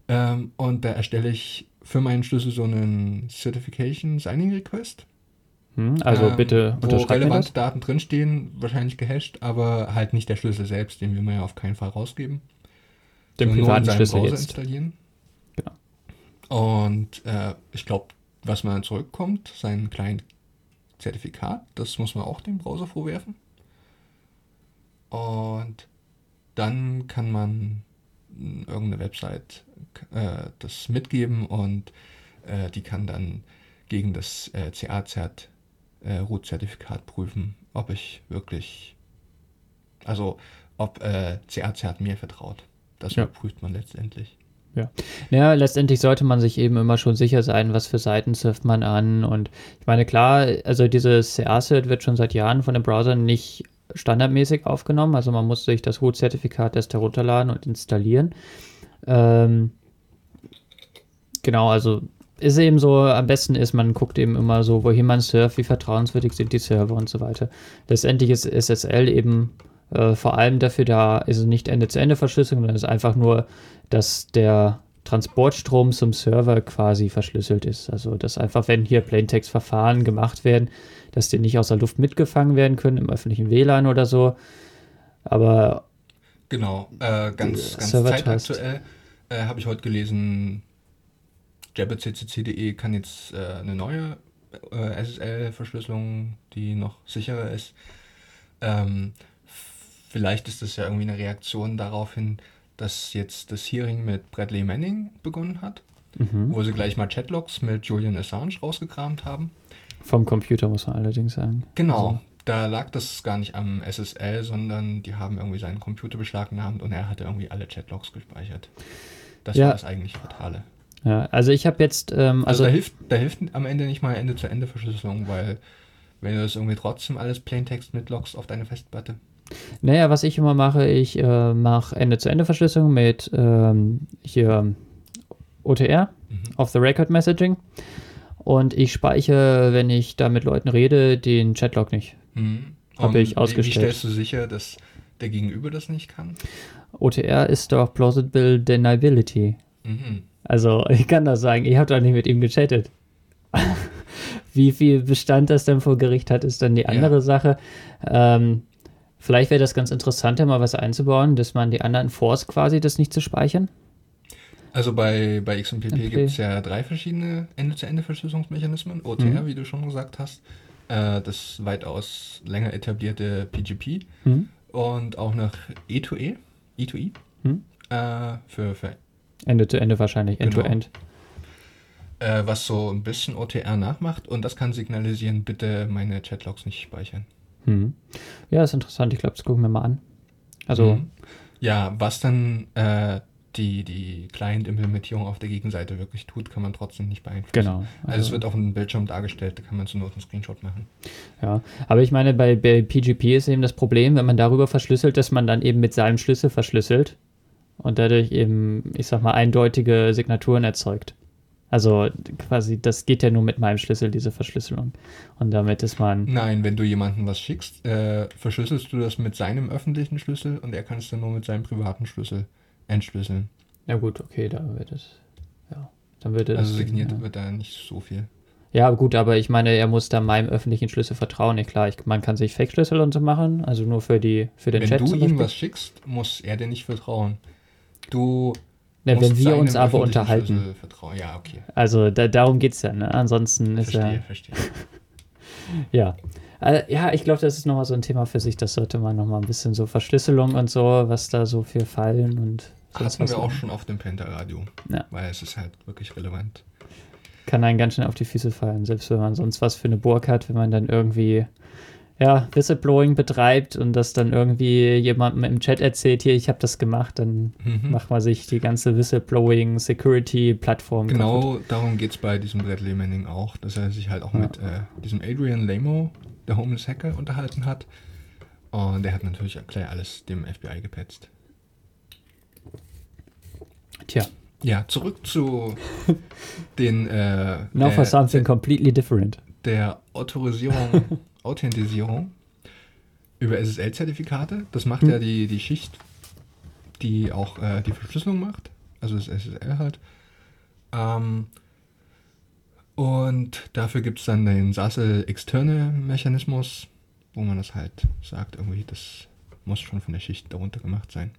Ähm, und da erstelle ich für meinen Schlüssel so einen Certification Signing Request. Hm, Also ähm, bitte wo unterschreibt mir relevante. Daten drinstehen, wahrscheinlich gehasht, aber halt nicht der Schlüssel selbst, den will man ja auf keinen Fall rausgeben. Den in privaten Schlüssel Browser jetzt. installieren. Genau. Und äh, ich glaube, was man dann zurückkommt, sein kleines Zertifikat, das muss man auch dem Browser vorwerfen. Und dann kann man mh, irgendeine Website äh, das mitgeben und äh, die kann dann gegen das äh, CA-Zert äh, Root-Zertifikat prüfen, ob ich wirklich, also ob äh, CA-Zert mir vertraut. Das Ja. überprüft man letztendlich. Ja, letztendlich sollte man sich eben immer schon sicher sein, was für Seiten surft man an. Und ich meine, klar, also dieses CA-Cert wird schon seit Jahren von den Browsern nicht standardmäßig aufgenommen. Also man muss sich das Root-Zertifikat erst herunterladen und installieren. Ähm, genau, also ist eben so, am besten ist, man guckt eben immer so, wohin man surft, wie vertrauenswürdig sind die Server und so weiter. Letztendlich ist SSL eben äh, vor allem dafür da, ist es nicht Ende-zu-Ende-Verschlüsselung, sondern es ist einfach nur, dass der Transportstrom zum Server quasi verschlüsselt ist. Also, dass einfach, wenn hier Plaintext-Verfahren gemacht werden, dass die nicht aus der Luft mitgefangen werden können im öffentlichen WLAN oder so. Aber Genau, äh, ganz, ganz zeitaktuell äh, habe ich heute gelesen, jabberccc.de kann jetzt äh, eine neue äh, SSL-Verschlüsselung, die noch sicherer ist. Ähm, vielleicht ist das ja irgendwie eine Reaktion darauf hin, dass jetzt das Hearing mit Bradley Manning begonnen hat, mhm. wo sie gleich mal Chatlogs mit Julian Assange rausgekramt haben. Vom Computer muss man allerdings sagen. Genau, Also, da lag das gar nicht am SSL, sondern die haben irgendwie seinen Computer beschlagnahmt und er hatte irgendwie alle Chatlogs gespeichert. Das Ja. war das eigentlich Fatale. ja, also ich habe jetzt, ähm, Also, also, da, hilft, da hilft am Ende nicht mal Ende-zu-Ende-Verschlüsselung, weil wenn du das irgendwie trotzdem alles Plaintext mitloggst auf deine Festplatte. naja, was ich immer mache, ich äh, mache Ende-zu-Ende-Verschlüsselung mit ähm, hier OTR, Mhm. Off-the-Record-Messaging. Und ich speichere, wenn ich da mit Leuten rede, den Chatlog nicht. Mhm. Hab Und ich wie- Wie ausgestellt. stellst du sicher, dass der Gegenüber das nicht kann? OTR ist doch Plausible Deniability. Mhm. Also, ich kann das sagen, ich habe doch nicht mit ihm gechattet. Wie viel Bestand das dann vor Gericht hat, ist dann die andere Ja. Sache. Ähm, vielleicht wäre das ganz interessant, da mal was einzubauen, dass man die anderen force quasi, das nicht zu speichern. Also bei, bei XMPP MP. gibt es ja drei verschiedene Ende-zu-Ende-Verschlüsselungsmechanismen. OTR, Mhm. wie du schon gesagt hast, äh, das weitaus länger etablierte PGP Hm? und auch noch E2E, E2E Hm? äh, für, für Ende zu Ende wahrscheinlich, Genau. to End. äh, was so ein bisschen OTR nachmacht und das kann signalisieren, bitte meine Chatlogs nicht speichern. Hm. Ja, ist interessant. Ich glaube, das gucken wir mal an. Also, Mhm. Ja, was dann äh, die, die Client-Implementierung auf der Gegenseite wirklich tut, kann man trotzdem nicht beeinflussen. genau. Also es wird auf dem Bildschirm dargestellt, da kann man zur Not einen Screenshot machen. Ja, aber ich meine, bei, bei PGP ist eben das Problem, wenn man darüber verschlüsselt, dass man dann eben mit seinem Schlüssel verschlüsselt und dadurch eben, ich sag mal, eindeutige Signaturen erzeugt. Also quasi, das geht ja nur mit meinem Schlüssel, diese Verschlüsselung. Und damit ist man, Nein, wenn du jemandem was schickst, äh, verschlüsselst du das mit seinem öffentlichen Schlüssel und er kann es dann nur mit seinem privaten Schlüssel entschlüsseln. ja gut, okay, da wird es, ja, dann wird es. Also signiert ja. wird da nicht so viel. ja, gut, aber ich meine, er muss da meinem öffentlichen Schlüssel vertrauen. Nicht klar, ich, man kann sich Fake-Schlüssel und so machen, also nur für die, für den Wenn Chat du zum ihm Beispiel. was schickst, muss er dir nicht vertrauen. Du Ja, musst wenn wir uns aber unterhalten. Ja, okay. Also da, darum geht es ja, ne? Ansonsten ist Verstehe, ja. verstehe. Ja. Äh, ja, ich glaube, das ist nochmal so ein Thema für sich. Das sollte man nochmal ein bisschen so Verschlüsselung und so, was da so für Fallen und Hatten wir auch schon auf dem Penta-Radio. Ja. Weil es ist halt wirklich relevant. kann einen ganz schnell auf die Füße fallen, selbst wenn man sonst was für eine Burg hat, wenn man dann irgendwie ja, Whistleblowing betreibt und das dann irgendwie jemandem im Chat erzählt, hier, ich habe das gemacht, dann Mhm. macht man sich die ganze Whistleblowing-Security-Plattform kaputt. Genau darum geht es bei diesem Bradley Manning auch, dass er sich halt auch Ja. mit äh, diesem Adrian Lamo, der Homeless Hacker, unterhalten hat. Und der hat natürlich gleich alles dem FBI gepetzt. Tja, Ja, zurück zu den. Äh, now der, for something completely different. der Autorisierung, Authentisierung über SSL-Zertifikate. Das macht hm. ja die, die Schicht, die auch äh, die Verschlüsselung macht, also das SSL halt. Ähm, und dafür gibt es dann den SASL-Externe-Mechanismus, wo man das halt sagt, irgendwie, das muss schon von der Schicht darunter gemacht sein.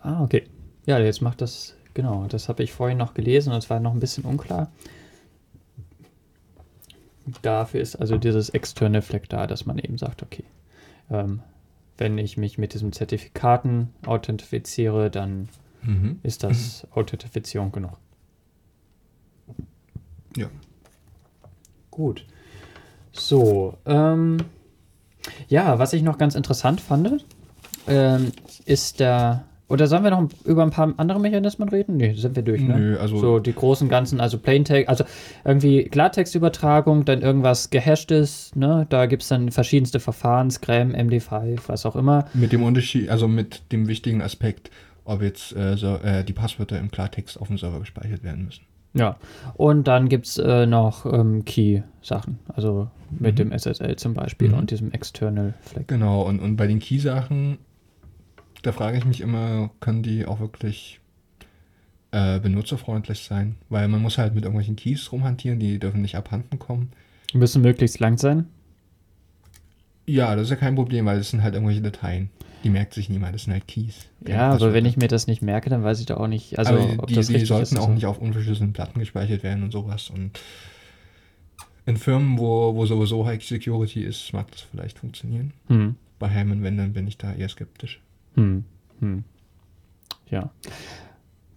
Ah, okay. Ja, jetzt macht das, genau, das habe ich vorhin noch gelesen und es war noch ein bisschen unklar. Dafür ist also dieses externe Fleck da, dass man eben sagt, okay, ähm, wenn ich mich mit diesem Zertifikaten authentifiziere, dann mhm. ist das mhm. Authentifizierung genug. Ja. Gut. So, ähm, ja, was ich noch ganz interessant fand, ähm, ist der oder sollen wir noch über ein paar andere Mechanismen reden? Nee, sind wir durch, ne? Nö, also. So die großen ganzen, also Plaintext, also irgendwie Klartextübertragung, dann irgendwas gehashtes, ne? Da gibt es dann verschiedenste Verfahren, Scram, MD5, was auch immer. Mit dem Unterschied, also mit dem wichtigen Aspekt, ob jetzt äh, so, äh, die Passwörter im Klartext auf dem Server gespeichert werden müssen. Ja, und dann gibt es äh, noch ähm, Key-Sachen, also mit mhm. dem SSL zum Beispiel mhm. und diesem External Flag. Genau, und, und bei den Key-Sachen da frage ich mich immer, können die auch wirklich äh, benutzerfreundlich sein? Weil man muss halt mit irgendwelchen Keys rumhantieren, die dürfen nicht abhanden kommen. Müssen möglichst lang sein? Ja, das ist ja kein Problem, weil das sind halt irgendwelche Dateien. Die merkt sich niemand, das sind halt Keys. Ja, aber wenn ich mir das nicht merke, dann weiß ich da auch nicht, also aber ob die, das die sollten ist, auch nicht auf unverschlüsselten Platten gespeichert werden und sowas. Und in Firmen, wo, wo sowieso High Security ist, mag das vielleicht funktionieren. Hm. Bei Heimanwendern bin ich da eher skeptisch. Hm, hm. Ja.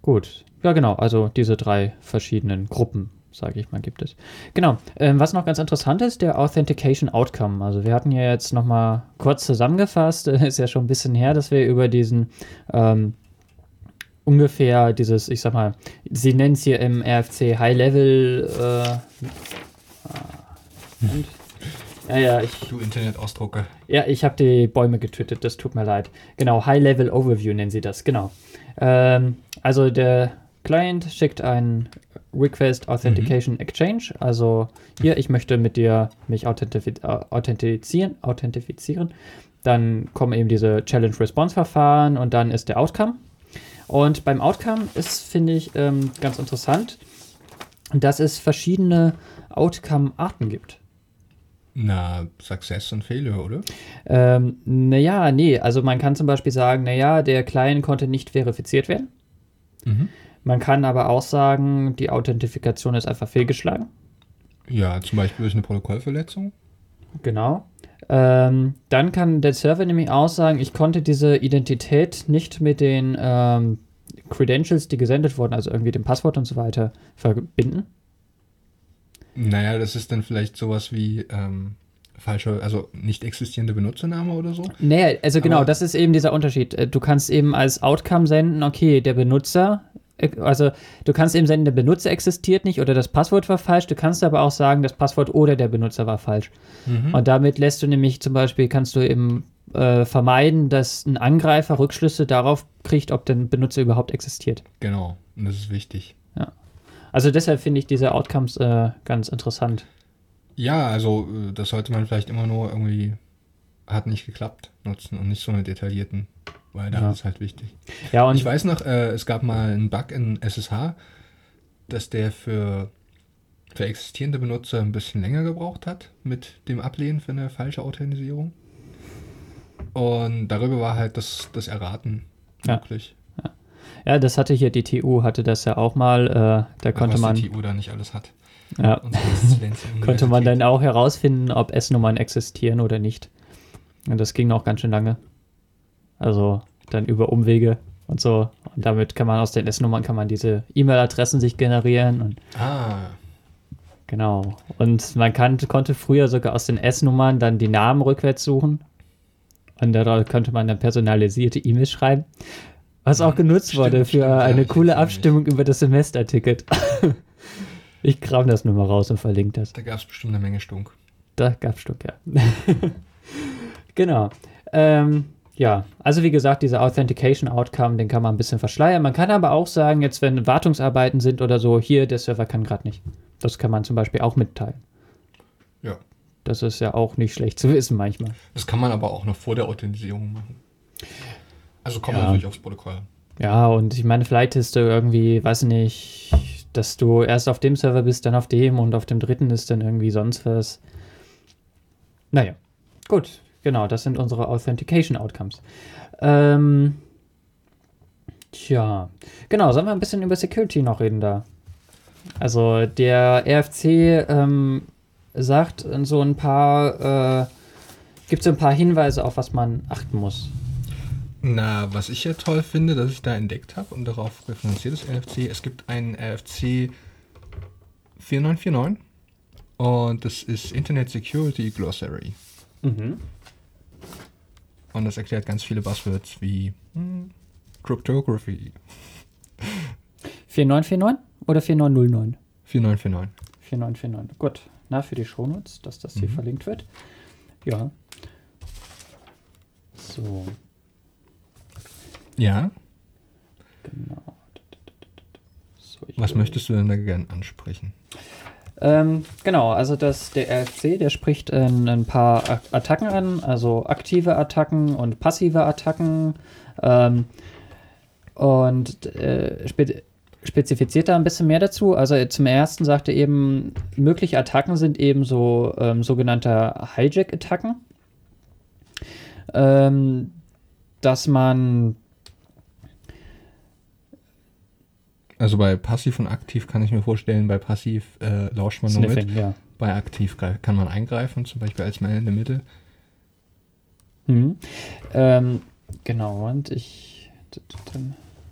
Gut. Ja, genau. Also diese drei verschiedenen Gruppen, sage ich mal, gibt es. Genau. Ähm, was noch ganz interessant ist, der Authentication Outcome. Also wir hatten ja jetzt noch mal kurz zusammengefasst, ist ja schon ein bisschen her, dass wir über diesen ähm, ungefähr dieses, ich sag mal, sie nennen es hier im RFC High Level äh, und ah, ja, ja, ich. Du Internetausdrucker. Ja, ich habe die Bäume getwittert, das tut mir leid. Genau, High-Level Overview nennen sie das, genau. Ähm, also der Client schickt einen Request Authentication mhm. Exchange. Also hier, ich möchte mit dir mich authentifiz authentifizieren, authentifizieren. Dann kommen eben diese Challenge-Response-Verfahren und dann ist der Outcome. Und beim Outcome ist, finde ich, ähm, ganz interessant, dass es verschiedene Outcome-Arten gibt. Na, Success und Failure, oder? Ähm, naja, nee. Also man kann zum Beispiel sagen, naja, der Client konnte nicht verifiziert werden. Mhm. Man kann aber auch sagen, die Authentifikation ist einfach fehlgeschlagen. Ja, zum Beispiel durch eine Protokollverletzung. Genau. Ähm, dann kann der Server nämlich auch sagen, ich konnte diese Identität nicht mit den ähm, Credentials, die gesendet wurden, also irgendwie dem Passwort und so weiter, verbinden. Naja, das ist dann vielleicht sowas wie ähm, falscher, also nicht existierende Benutzername oder so. Naja, also genau, das ist eben dieser Unterschied. Äh, du kannst eben als Outcome senden, okay, der Benutzer, äh, also du kannst eben senden, der Benutzer existiert nicht oder das Passwort war falsch. Du kannst aber auch sagen, das Passwort oder der Benutzer war falsch. Mhm. Und damit lässt du nämlich zum Beispiel, kannst du eben äh, vermeiden, dass ein Angreifer Rückschlüsse darauf kriegt, ob der Benutzer überhaupt existiert. Genau, und das ist wichtig. Ja. Also deshalb finde ich diese Outcomes äh, ganz interessant. Ja, also äh, das sollte man vielleicht immer nur irgendwie hat nicht geklappt nutzen und nicht so eine detaillierten, weil da ja. ist halt wichtig. Ja, und ich weiß noch, äh, es gab mal einen Bug in SSH, dass der für, für existierende Benutzer ein bisschen länger gebraucht hat mit dem Ablehnen für eine falsche Authentisierung. Und darüber war halt das, das Erraten möglich. Ja, das hatte hier die TU, hatte das ja auch mal. Äh, da Ach, konnte was man. Die TU da nicht alles hat. Ja. konnte man dann auch herausfinden, ob S-Nummern existieren oder nicht. Und das ging auch ganz schön lange. Also dann über Umwege und so. Und damit kann man aus den S-Nummern kann man diese E-Mail-Adressen sich generieren. Und ah. Genau. Und man kann, konnte früher sogar aus den S-Nummern dann die Namen rückwärts suchen. Und da konnte man dann personalisierte E-Mails schreiben. Was auch genutzt stimmt, wurde für stimmt, eine ja, coole Abstimmung über das Semesterticket. ich kram das nur mal raus und verlinke das. Da gab es bestimmt eine Menge Stunk. Da gab es Stunk, ja. genau. Ähm, ja, also wie gesagt, dieser Authentication Outcome, den kann man ein bisschen verschleiern. Man kann aber auch sagen, jetzt wenn Wartungsarbeiten sind oder so, hier, der Server kann gerade nicht. Das kann man zum Beispiel auch mitteilen. Ja. Das ist ja auch nicht schlecht zu wissen manchmal. Das kann man aber auch noch vor der Authentisierung machen. Also kommt Ja. natürlich aufs Protokoll. Ja, und ich meine, vielleicht ist du irgendwie, weiß nicht, dass du erst auf dem Server bist, dann auf dem und auf dem dritten ist dann irgendwie sonst was. Naja, gut, genau, das sind unsere Authentication Outcomes. Ähm, tja, genau, sollen wir ein bisschen über Security noch reden da? Also der RFC ähm, sagt so ein paar, äh, gibt so ein paar Hinweise, auf was man achten muss. Na, was ich ja toll finde, dass ich da entdeckt habe und darauf referenziert ist RFC, es gibt einen RFC 4949 und das ist Internet Security Glossary. Mhm. Und das erklärt ganz viele Buzzwords wie hm, Cryptography 4949 oder 4909? 4949. 4949. Gut. Na, für die Shownotes, dass das hier Mhm. verlinkt wird. Ja. So, Ja, genau. So, was möchtest du denn da gern ansprechen? Ähm, genau, also das, der RFC, der spricht ein, ein paar A- Attacken an, also aktive Attacken und passive Attacken. Ähm, und äh, spe spezifiziert da ein bisschen mehr dazu. Also zum ersten sagt er eben, mögliche Attacken sind eben so ähm, sogenannte Hijack-Attacken. Ähm, dass man Also bei passiv und aktiv kann ich mir vorstellen, bei passiv äh, lauscht man nur mit, Sniffing, ja. bei aktiv kann man eingreifen, zum Beispiel als Man in der Mitte. Mhm. Ähm, genau, und ich.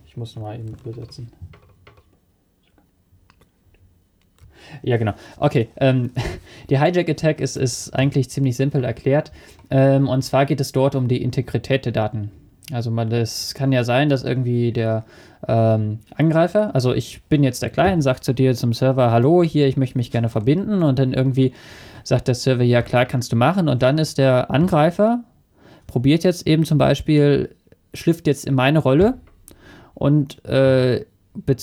Ich muss nochmal eben übersetzen. Ja, genau. Okay, ähm, die Hijack-Attack ist, ist eigentlich ziemlich simpel erklärt. Ähm, und zwar geht es dort um die Integrität der Daten. Also man, das kann ja sein, dass irgendwie der ähm, Angreifer, also ich bin jetzt der Client, sagt zu dir zum Server, hallo, hier, ich möchte mich gerne verbinden. Und dann irgendwie sagt der Server, ja klar, kannst du machen. Und dann ist der Angreifer, probiert jetzt eben zum Beispiel, schlüpft jetzt in meine Rolle und, äh,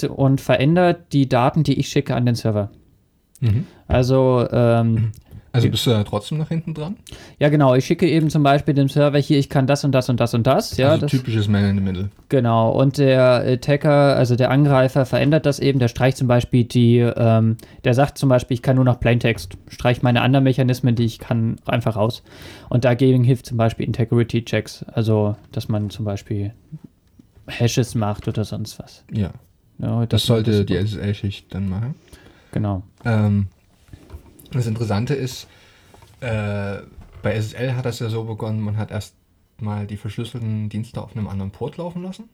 und verändert die Daten, die ich schicke an den Server. Also, ähm, Also bist du da trotzdem nach hinten dran? ja genau, ich schicke eben zum Beispiel dem Server hier, ich kann das und das und das und das. Ja, also das, typisches Man in the Middle. Genau, und der Attacker, also der Angreifer, verändert das eben. Der streicht zum Beispiel die, ähm, der sagt zum Beispiel, ich kann nur noch Plaintext, streicht meine anderen Mechanismen, die ich kann, einfach raus. Und dagegen hilft zum Beispiel Integrity-Checks, also dass man zum Beispiel Hashes macht oder sonst was. Ja, Ja, das man sollte die SSL-Schicht dann machen. Genau. Ähm, das Interessante ist, äh, bei SSL hat das ja so begonnen, man hat erst mal die verschlüsselten Dienste auf einem anderen Port laufen lassen.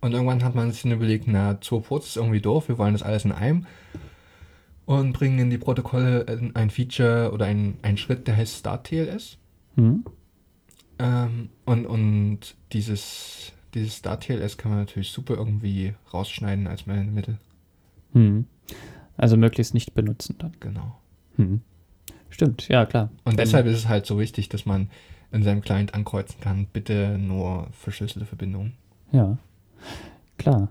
Und irgendwann hat man sich dann überlegt, na, zwei Ports ist irgendwie doof, wir wollen das alles in einem. Und bringen in die Protokolle ein- Feature oder ein, ein Schritt, der heißt StartTLS. Hm? Ähm, und, und dieses, dieses StartTLS kann man natürlich super irgendwie rausschneiden als Man in the Middle. Hm. Also möglichst nicht benutzen dann. Genau. Hm. Stimmt, ja klar. Und deshalb ist es halt so wichtig, dass man in seinem Client ankreuzen kann, bitte nur verschlüsselte Verbindungen. Ja, klar.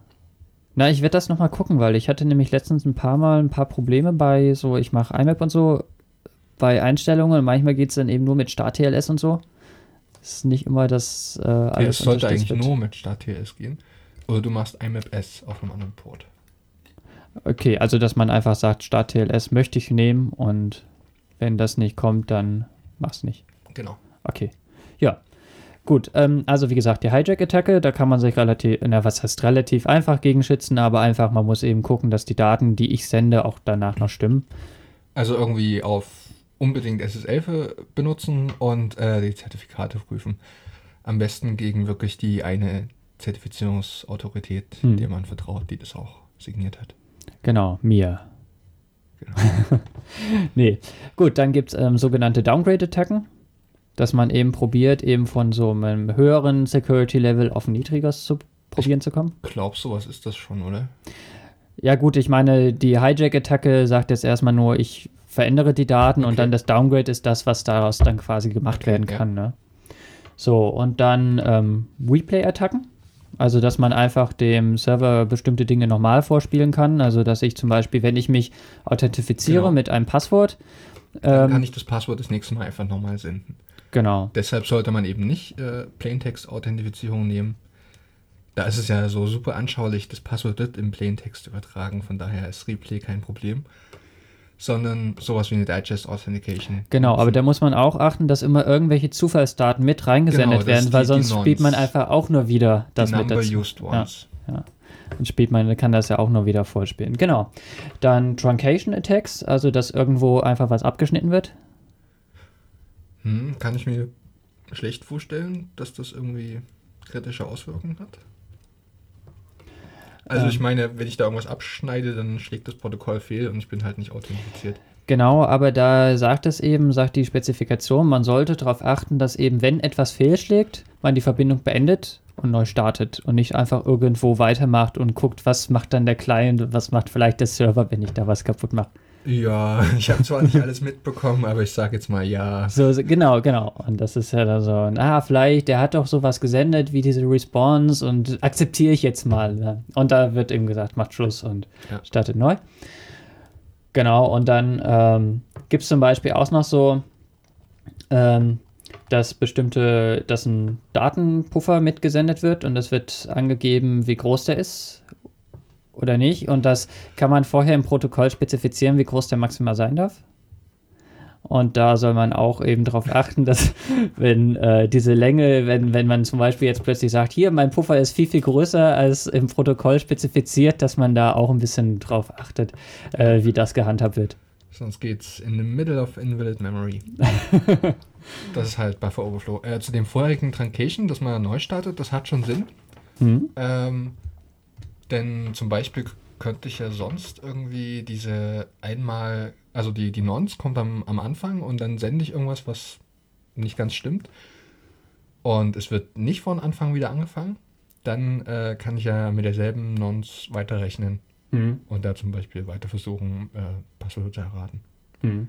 Na, ich werde das nochmal gucken, weil ich hatte nämlich letztens ein paar Mal ein paar Probleme bei so, ich mache IMAP und so, bei Einstellungen. Manchmal geht es dann eben nur mit Start-TLS und so. Das ist nicht immer das äh, alles es sollte eigentlich wird. nur mit StartTLS gehen. Oder du machst IMAP S auf einem anderen Port. Okay, also dass man einfach sagt, Start-TLS möchte ich nehmen und wenn das nicht kommt, dann mach's nicht. Genau. Okay. Ja. Gut, ähm, also wie gesagt, die Hijack-Attacke, da kann man sich relativ, na, was heißt relativ einfach gegen schützen, aber einfach, man muss eben gucken, dass die Daten, die ich sende, auch danach noch stimmen. Also irgendwie auf unbedingt SSL benutzen und äh, die Zertifikate prüfen. Am besten gegen wirklich die eine Zertifizierungsautorität, Hm. der man vertraut, die das auch signiert hat. Genau, mir. Genau. Nee. Gut, dann gibt es ähm, sogenannte Downgrade-Attacken, dass man eben probiert, eben von so einem höheren Security-Level auf ein niedrigeres zu probieren zu kommen. Glaubst du, was ist das schon, oder? Ja, gut, ich meine, die Hijack-Attacke sagt jetzt erstmal nur, ich verändere die Daten und Okay. dann das Downgrade ist das, was daraus dann quasi gemacht Okay, werden ja. kann. Ne? So, und dann ähm, Replay-Attacken. Also, dass man einfach dem Server bestimmte Dinge nochmal vorspielen kann. Also, dass ich zum Beispiel, wenn ich mich authentifiziere Genau. mit einem Passwort, Dann Ähm, kann ich das Passwort das nächste Mal einfach nochmal senden. genau. Deshalb sollte man eben nicht äh, Plaintext-Authentifizierung nehmen. Da ist es ja so super anschaulich, das Passwort wird im Plaintext übertragen, von daher ist Replay kein Problem. Sondern sowas wie eine Digest Authentication. Genau, aber da muss man auch achten, dass immer irgendwelche Zufallsdaten mit reingesendet Genau, werden, weil sonst spielt man einfach auch nur wieder das die mit dazu. used once. Ja. Dann spielt man, kann das ja auch nur wieder vorspielen. Genau. Dann Truncation Attacks, also dass irgendwo einfach was abgeschnitten wird. Hm, kann ich mir schlecht vorstellen, dass das irgendwie kritische Auswirkungen hat. Also Ähm. ich meine, wenn ich da irgendwas abschneide, dann schlägt das Protokoll fehl und ich bin halt nicht authentifiziert. Genau, aber da sagt es eben, sagt die Spezifikation, man sollte darauf achten, dass eben, wenn etwas fehlschlägt, man die Verbindung beendet und neu startet und nicht einfach irgendwo weitermacht und guckt, was macht dann der Client und was macht vielleicht der Server, wenn ich da was kaputt mache. Ja, ich habe zwar nicht alles mitbekommen, aber ich sage jetzt mal ja. So, so, genau, genau. Und das ist ja dann so, ah, vielleicht, der hat doch sowas gesendet wie diese Response und akzeptiere ich jetzt mal. Ne? Und da wird eben gesagt, macht Schluss und Ja. startet neu. Genau, und dann ähm, gibt es zum Beispiel auch noch so, ähm, dass bestimmte, dass ein Datenpuffer mitgesendet wird und es wird angegeben, wie groß der ist oder nicht. Und das kann man vorher im Protokoll spezifizieren, wie groß der maximal sein darf. Und da soll man auch eben darauf achten, dass wenn äh, diese Länge, wenn, wenn man zum Beispiel jetzt plötzlich sagt, hier, mein Puffer ist viel, viel größer als im Protokoll spezifiziert, dass man da auch ein bisschen drauf achtet, äh, wie das gehandhabt wird. Sonst geht's in the middle of invalid memory. das ist halt Buffer Overflow. Äh, zu dem vorherigen Truncation, dass man neu startet, das hat schon Sinn. Hm? Ähm, denn zum Beispiel könnte ich ja sonst irgendwie diese einmal, also die, die Nonce kommt am, am Anfang und dann sende ich irgendwas, was nicht ganz stimmt. Und es wird nicht von Anfang wieder angefangen. Dann äh, kann ich ja mit derselben Nonce weiterrechnen Hm. und da zum Beispiel weiter versuchen, äh, Passwörter zu erraten. Hm.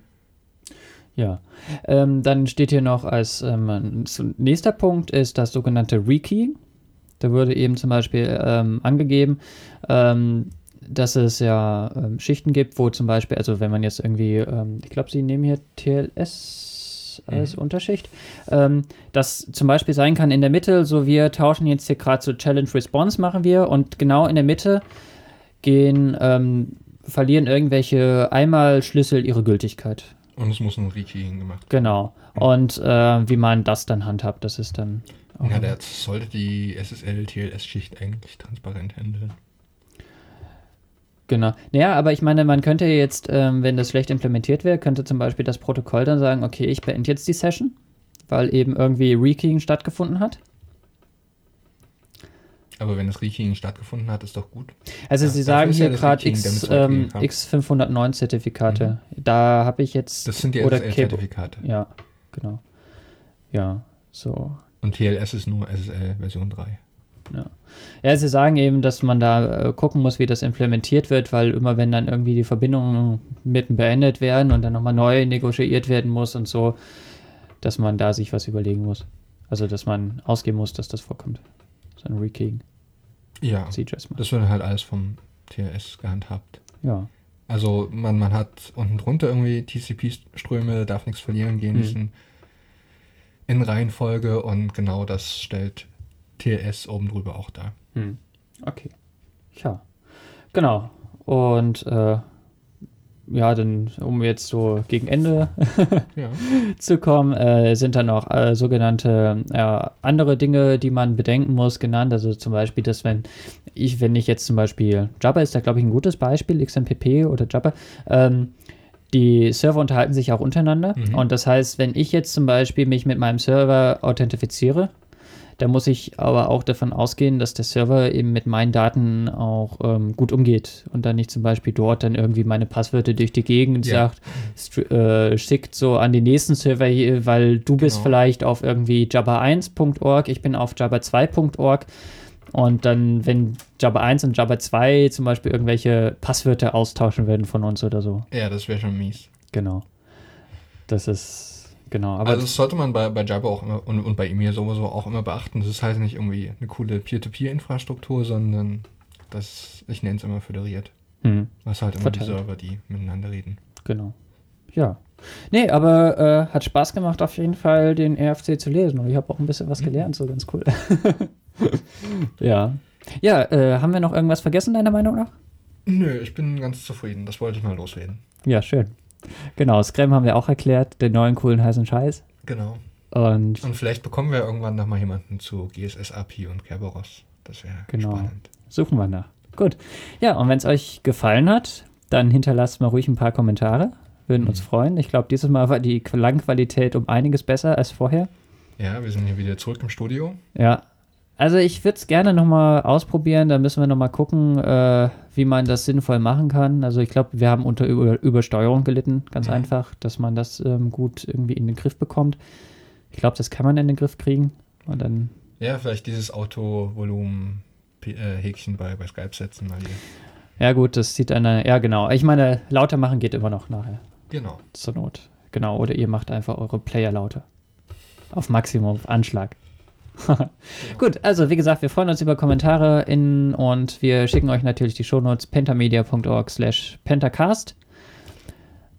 Ja, ähm, dann steht hier noch als ähm, nächster Punkt ist das sogenannte Rekey. Da wurde eben zum Beispiel ähm, angegeben, ähm, dass es ja ähm, Schichten gibt, wo zum Beispiel, also wenn man jetzt irgendwie, ähm, ich glaube, sie nehmen hier TLS als Mhm. Unterschicht, ähm, das zum Beispiel sein kann in der Mitte, so wir tauschen jetzt hier gerade so Challenge Response machen wir und genau in der Mitte gehen, ähm, verlieren irgendwelche Einmalschlüssel ihre Gültigkeit. Und es muss ein Rekeying gemacht Genau. Und äh, wie man das dann handhabt, das ist dann. Ja, der sollte die SSL-TLS-Schicht eigentlich transparent handeln. Genau. Naja, aber ich meine, man könnte jetzt, ähm, wenn das schlecht implementiert wäre, könnte zum Beispiel das Protokoll dann sagen, okay, ich beende jetzt die Session, weil eben irgendwie Rekeying stattgefunden hat. Aber wenn das Rekeying stattgefunden hat, ist doch gut. Also Ja, sie sagen ja hier das gerade X, ähm, Rekeying kann. X509 Zertifikate. Da habe ich jetzt. Das sind die. SSL-Zertifikate. Ja, genau. Ja, so. Und TLS ist nur SSL Version 3. Ja, sie sagen eben, dass man da äh, gucken muss, wie das implementiert wird, weil immer wenn dann irgendwie die Verbindungen mitten beendet werden und dann nochmal neu negotiiert werden muss und so, dass man da sich was überlegen muss. Also, dass man ausgehen muss, dass das vorkommt. So ein Rekeying. Ja, das wird halt alles vom TLS gehandhabt. Ja. Also man, man hat unten drunter irgendwie TCP-Ströme, darf nichts verlieren gehen, die Mhm. in Reihenfolge und genau das stellt TLS oben drüber auch dar. Hm. Okay. Ja. Genau. Und äh, ja, dann, um jetzt so gegen Ende Ja. zu kommen, äh, sind dann auch äh, sogenannte äh, andere Dinge, die man bedenken muss, genannt. Also zum Beispiel, dass wenn ich, wenn ich jetzt zum Beispiel, Jabba ist da glaube ich ein gutes Beispiel, XMPP oder Jabba, ähm, die Server unterhalten sich auch untereinander. Mhm. Und das heißt, wenn ich jetzt zum Beispiel mich mit meinem Server authentifiziere, dann muss ich aber auch davon ausgehen, dass der Server eben mit meinen Daten auch ähm, gut umgeht und dann nicht zum Beispiel dort dann irgendwie meine Passwörter durch die Gegend Ja. sagt, äh, schickt so an den nächsten Server hier, weil du bist Genau. vielleicht auf irgendwie jabba1.org, ich bin auf jabba2.org und dann, wenn Jabba 1 und Jabba 2 zum Beispiel irgendwelche Passwörter austauschen würden von uns oder so. ja, das wäre schon mies. Genau. Das ist, genau. Aber also das sollte man bei, bei Jabba auch immer und, und bei Emir sowieso auch immer beachten. Das ist halt nicht irgendwie eine coole Peer-to-Peer-Infrastruktur, sondern das, ich nenne es immer föderiert. hm, Was halt immer die Verteilt. Server, die miteinander reden. genau. ja. Nee, aber äh, hat Spaß gemacht, auf jeden Fall den RFC zu lesen. Und ich habe auch ein bisschen was gelernt, so ganz cool. ja. Ja, äh, haben wir noch irgendwas vergessen, deiner Meinung nach? Nö, ich bin ganz zufrieden. Das wollte ich mal loswerden. Ja, schön. Genau, Scram haben wir auch erklärt, den neuen coolen heißen Scheiß. Genau. Und, Und vielleicht bekommen wir irgendwann noch mal jemanden zu GSS API und Kerberos. Das wäre Genau. spannend. suchen wir nach. Gut. Ja, und wenn es euch gefallen hat, dann hinterlasst mal ruhig ein paar Kommentare. Würden uns Mhm. freuen. Ich glaube, dieses Mal war die Klangqualität um einiges besser als vorher. Ja, wir sind hier wieder zurück im Studio. Ja. Also ich würde es gerne nochmal ausprobieren. Da müssen wir nochmal gucken, äh, wie man das sinnvoll machen kann. Also ich glaube, wir haben unter Über Übersteuerung gelitten, ganz Mhm. einfach, dass man das ähm, gut irgendwie in den Griff bekommt. Ich glaube, das kann man in den Griff kriegen. Und dann, Ja, vielleicht dieses Autovolumen-Häkchen bei, bei Skype setzen mal hier. ja gut, das sieht einer, ja genau. Ich meine, lauter machen geht immer noch nachher, Genau. zur Not. Genau, oder ihr macht einfach eure Player lauter. Auf Maximum, auf Anschlag. Gut, also wie gesagt, wir freuen uns über Kommentare in und wir schicken euch natürlich die Shownotes pentamedia.org slash pentacast.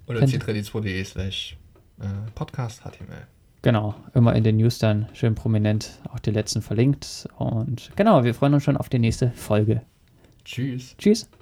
Oder Könnt- c3d2.de slash äh, podcast HTML. Genau, immer in den News dann schön prominent auch die letzten verlinkt. Und genau, wir freuen uns schon auf die nächste Folge. Tschüss. Tschüss.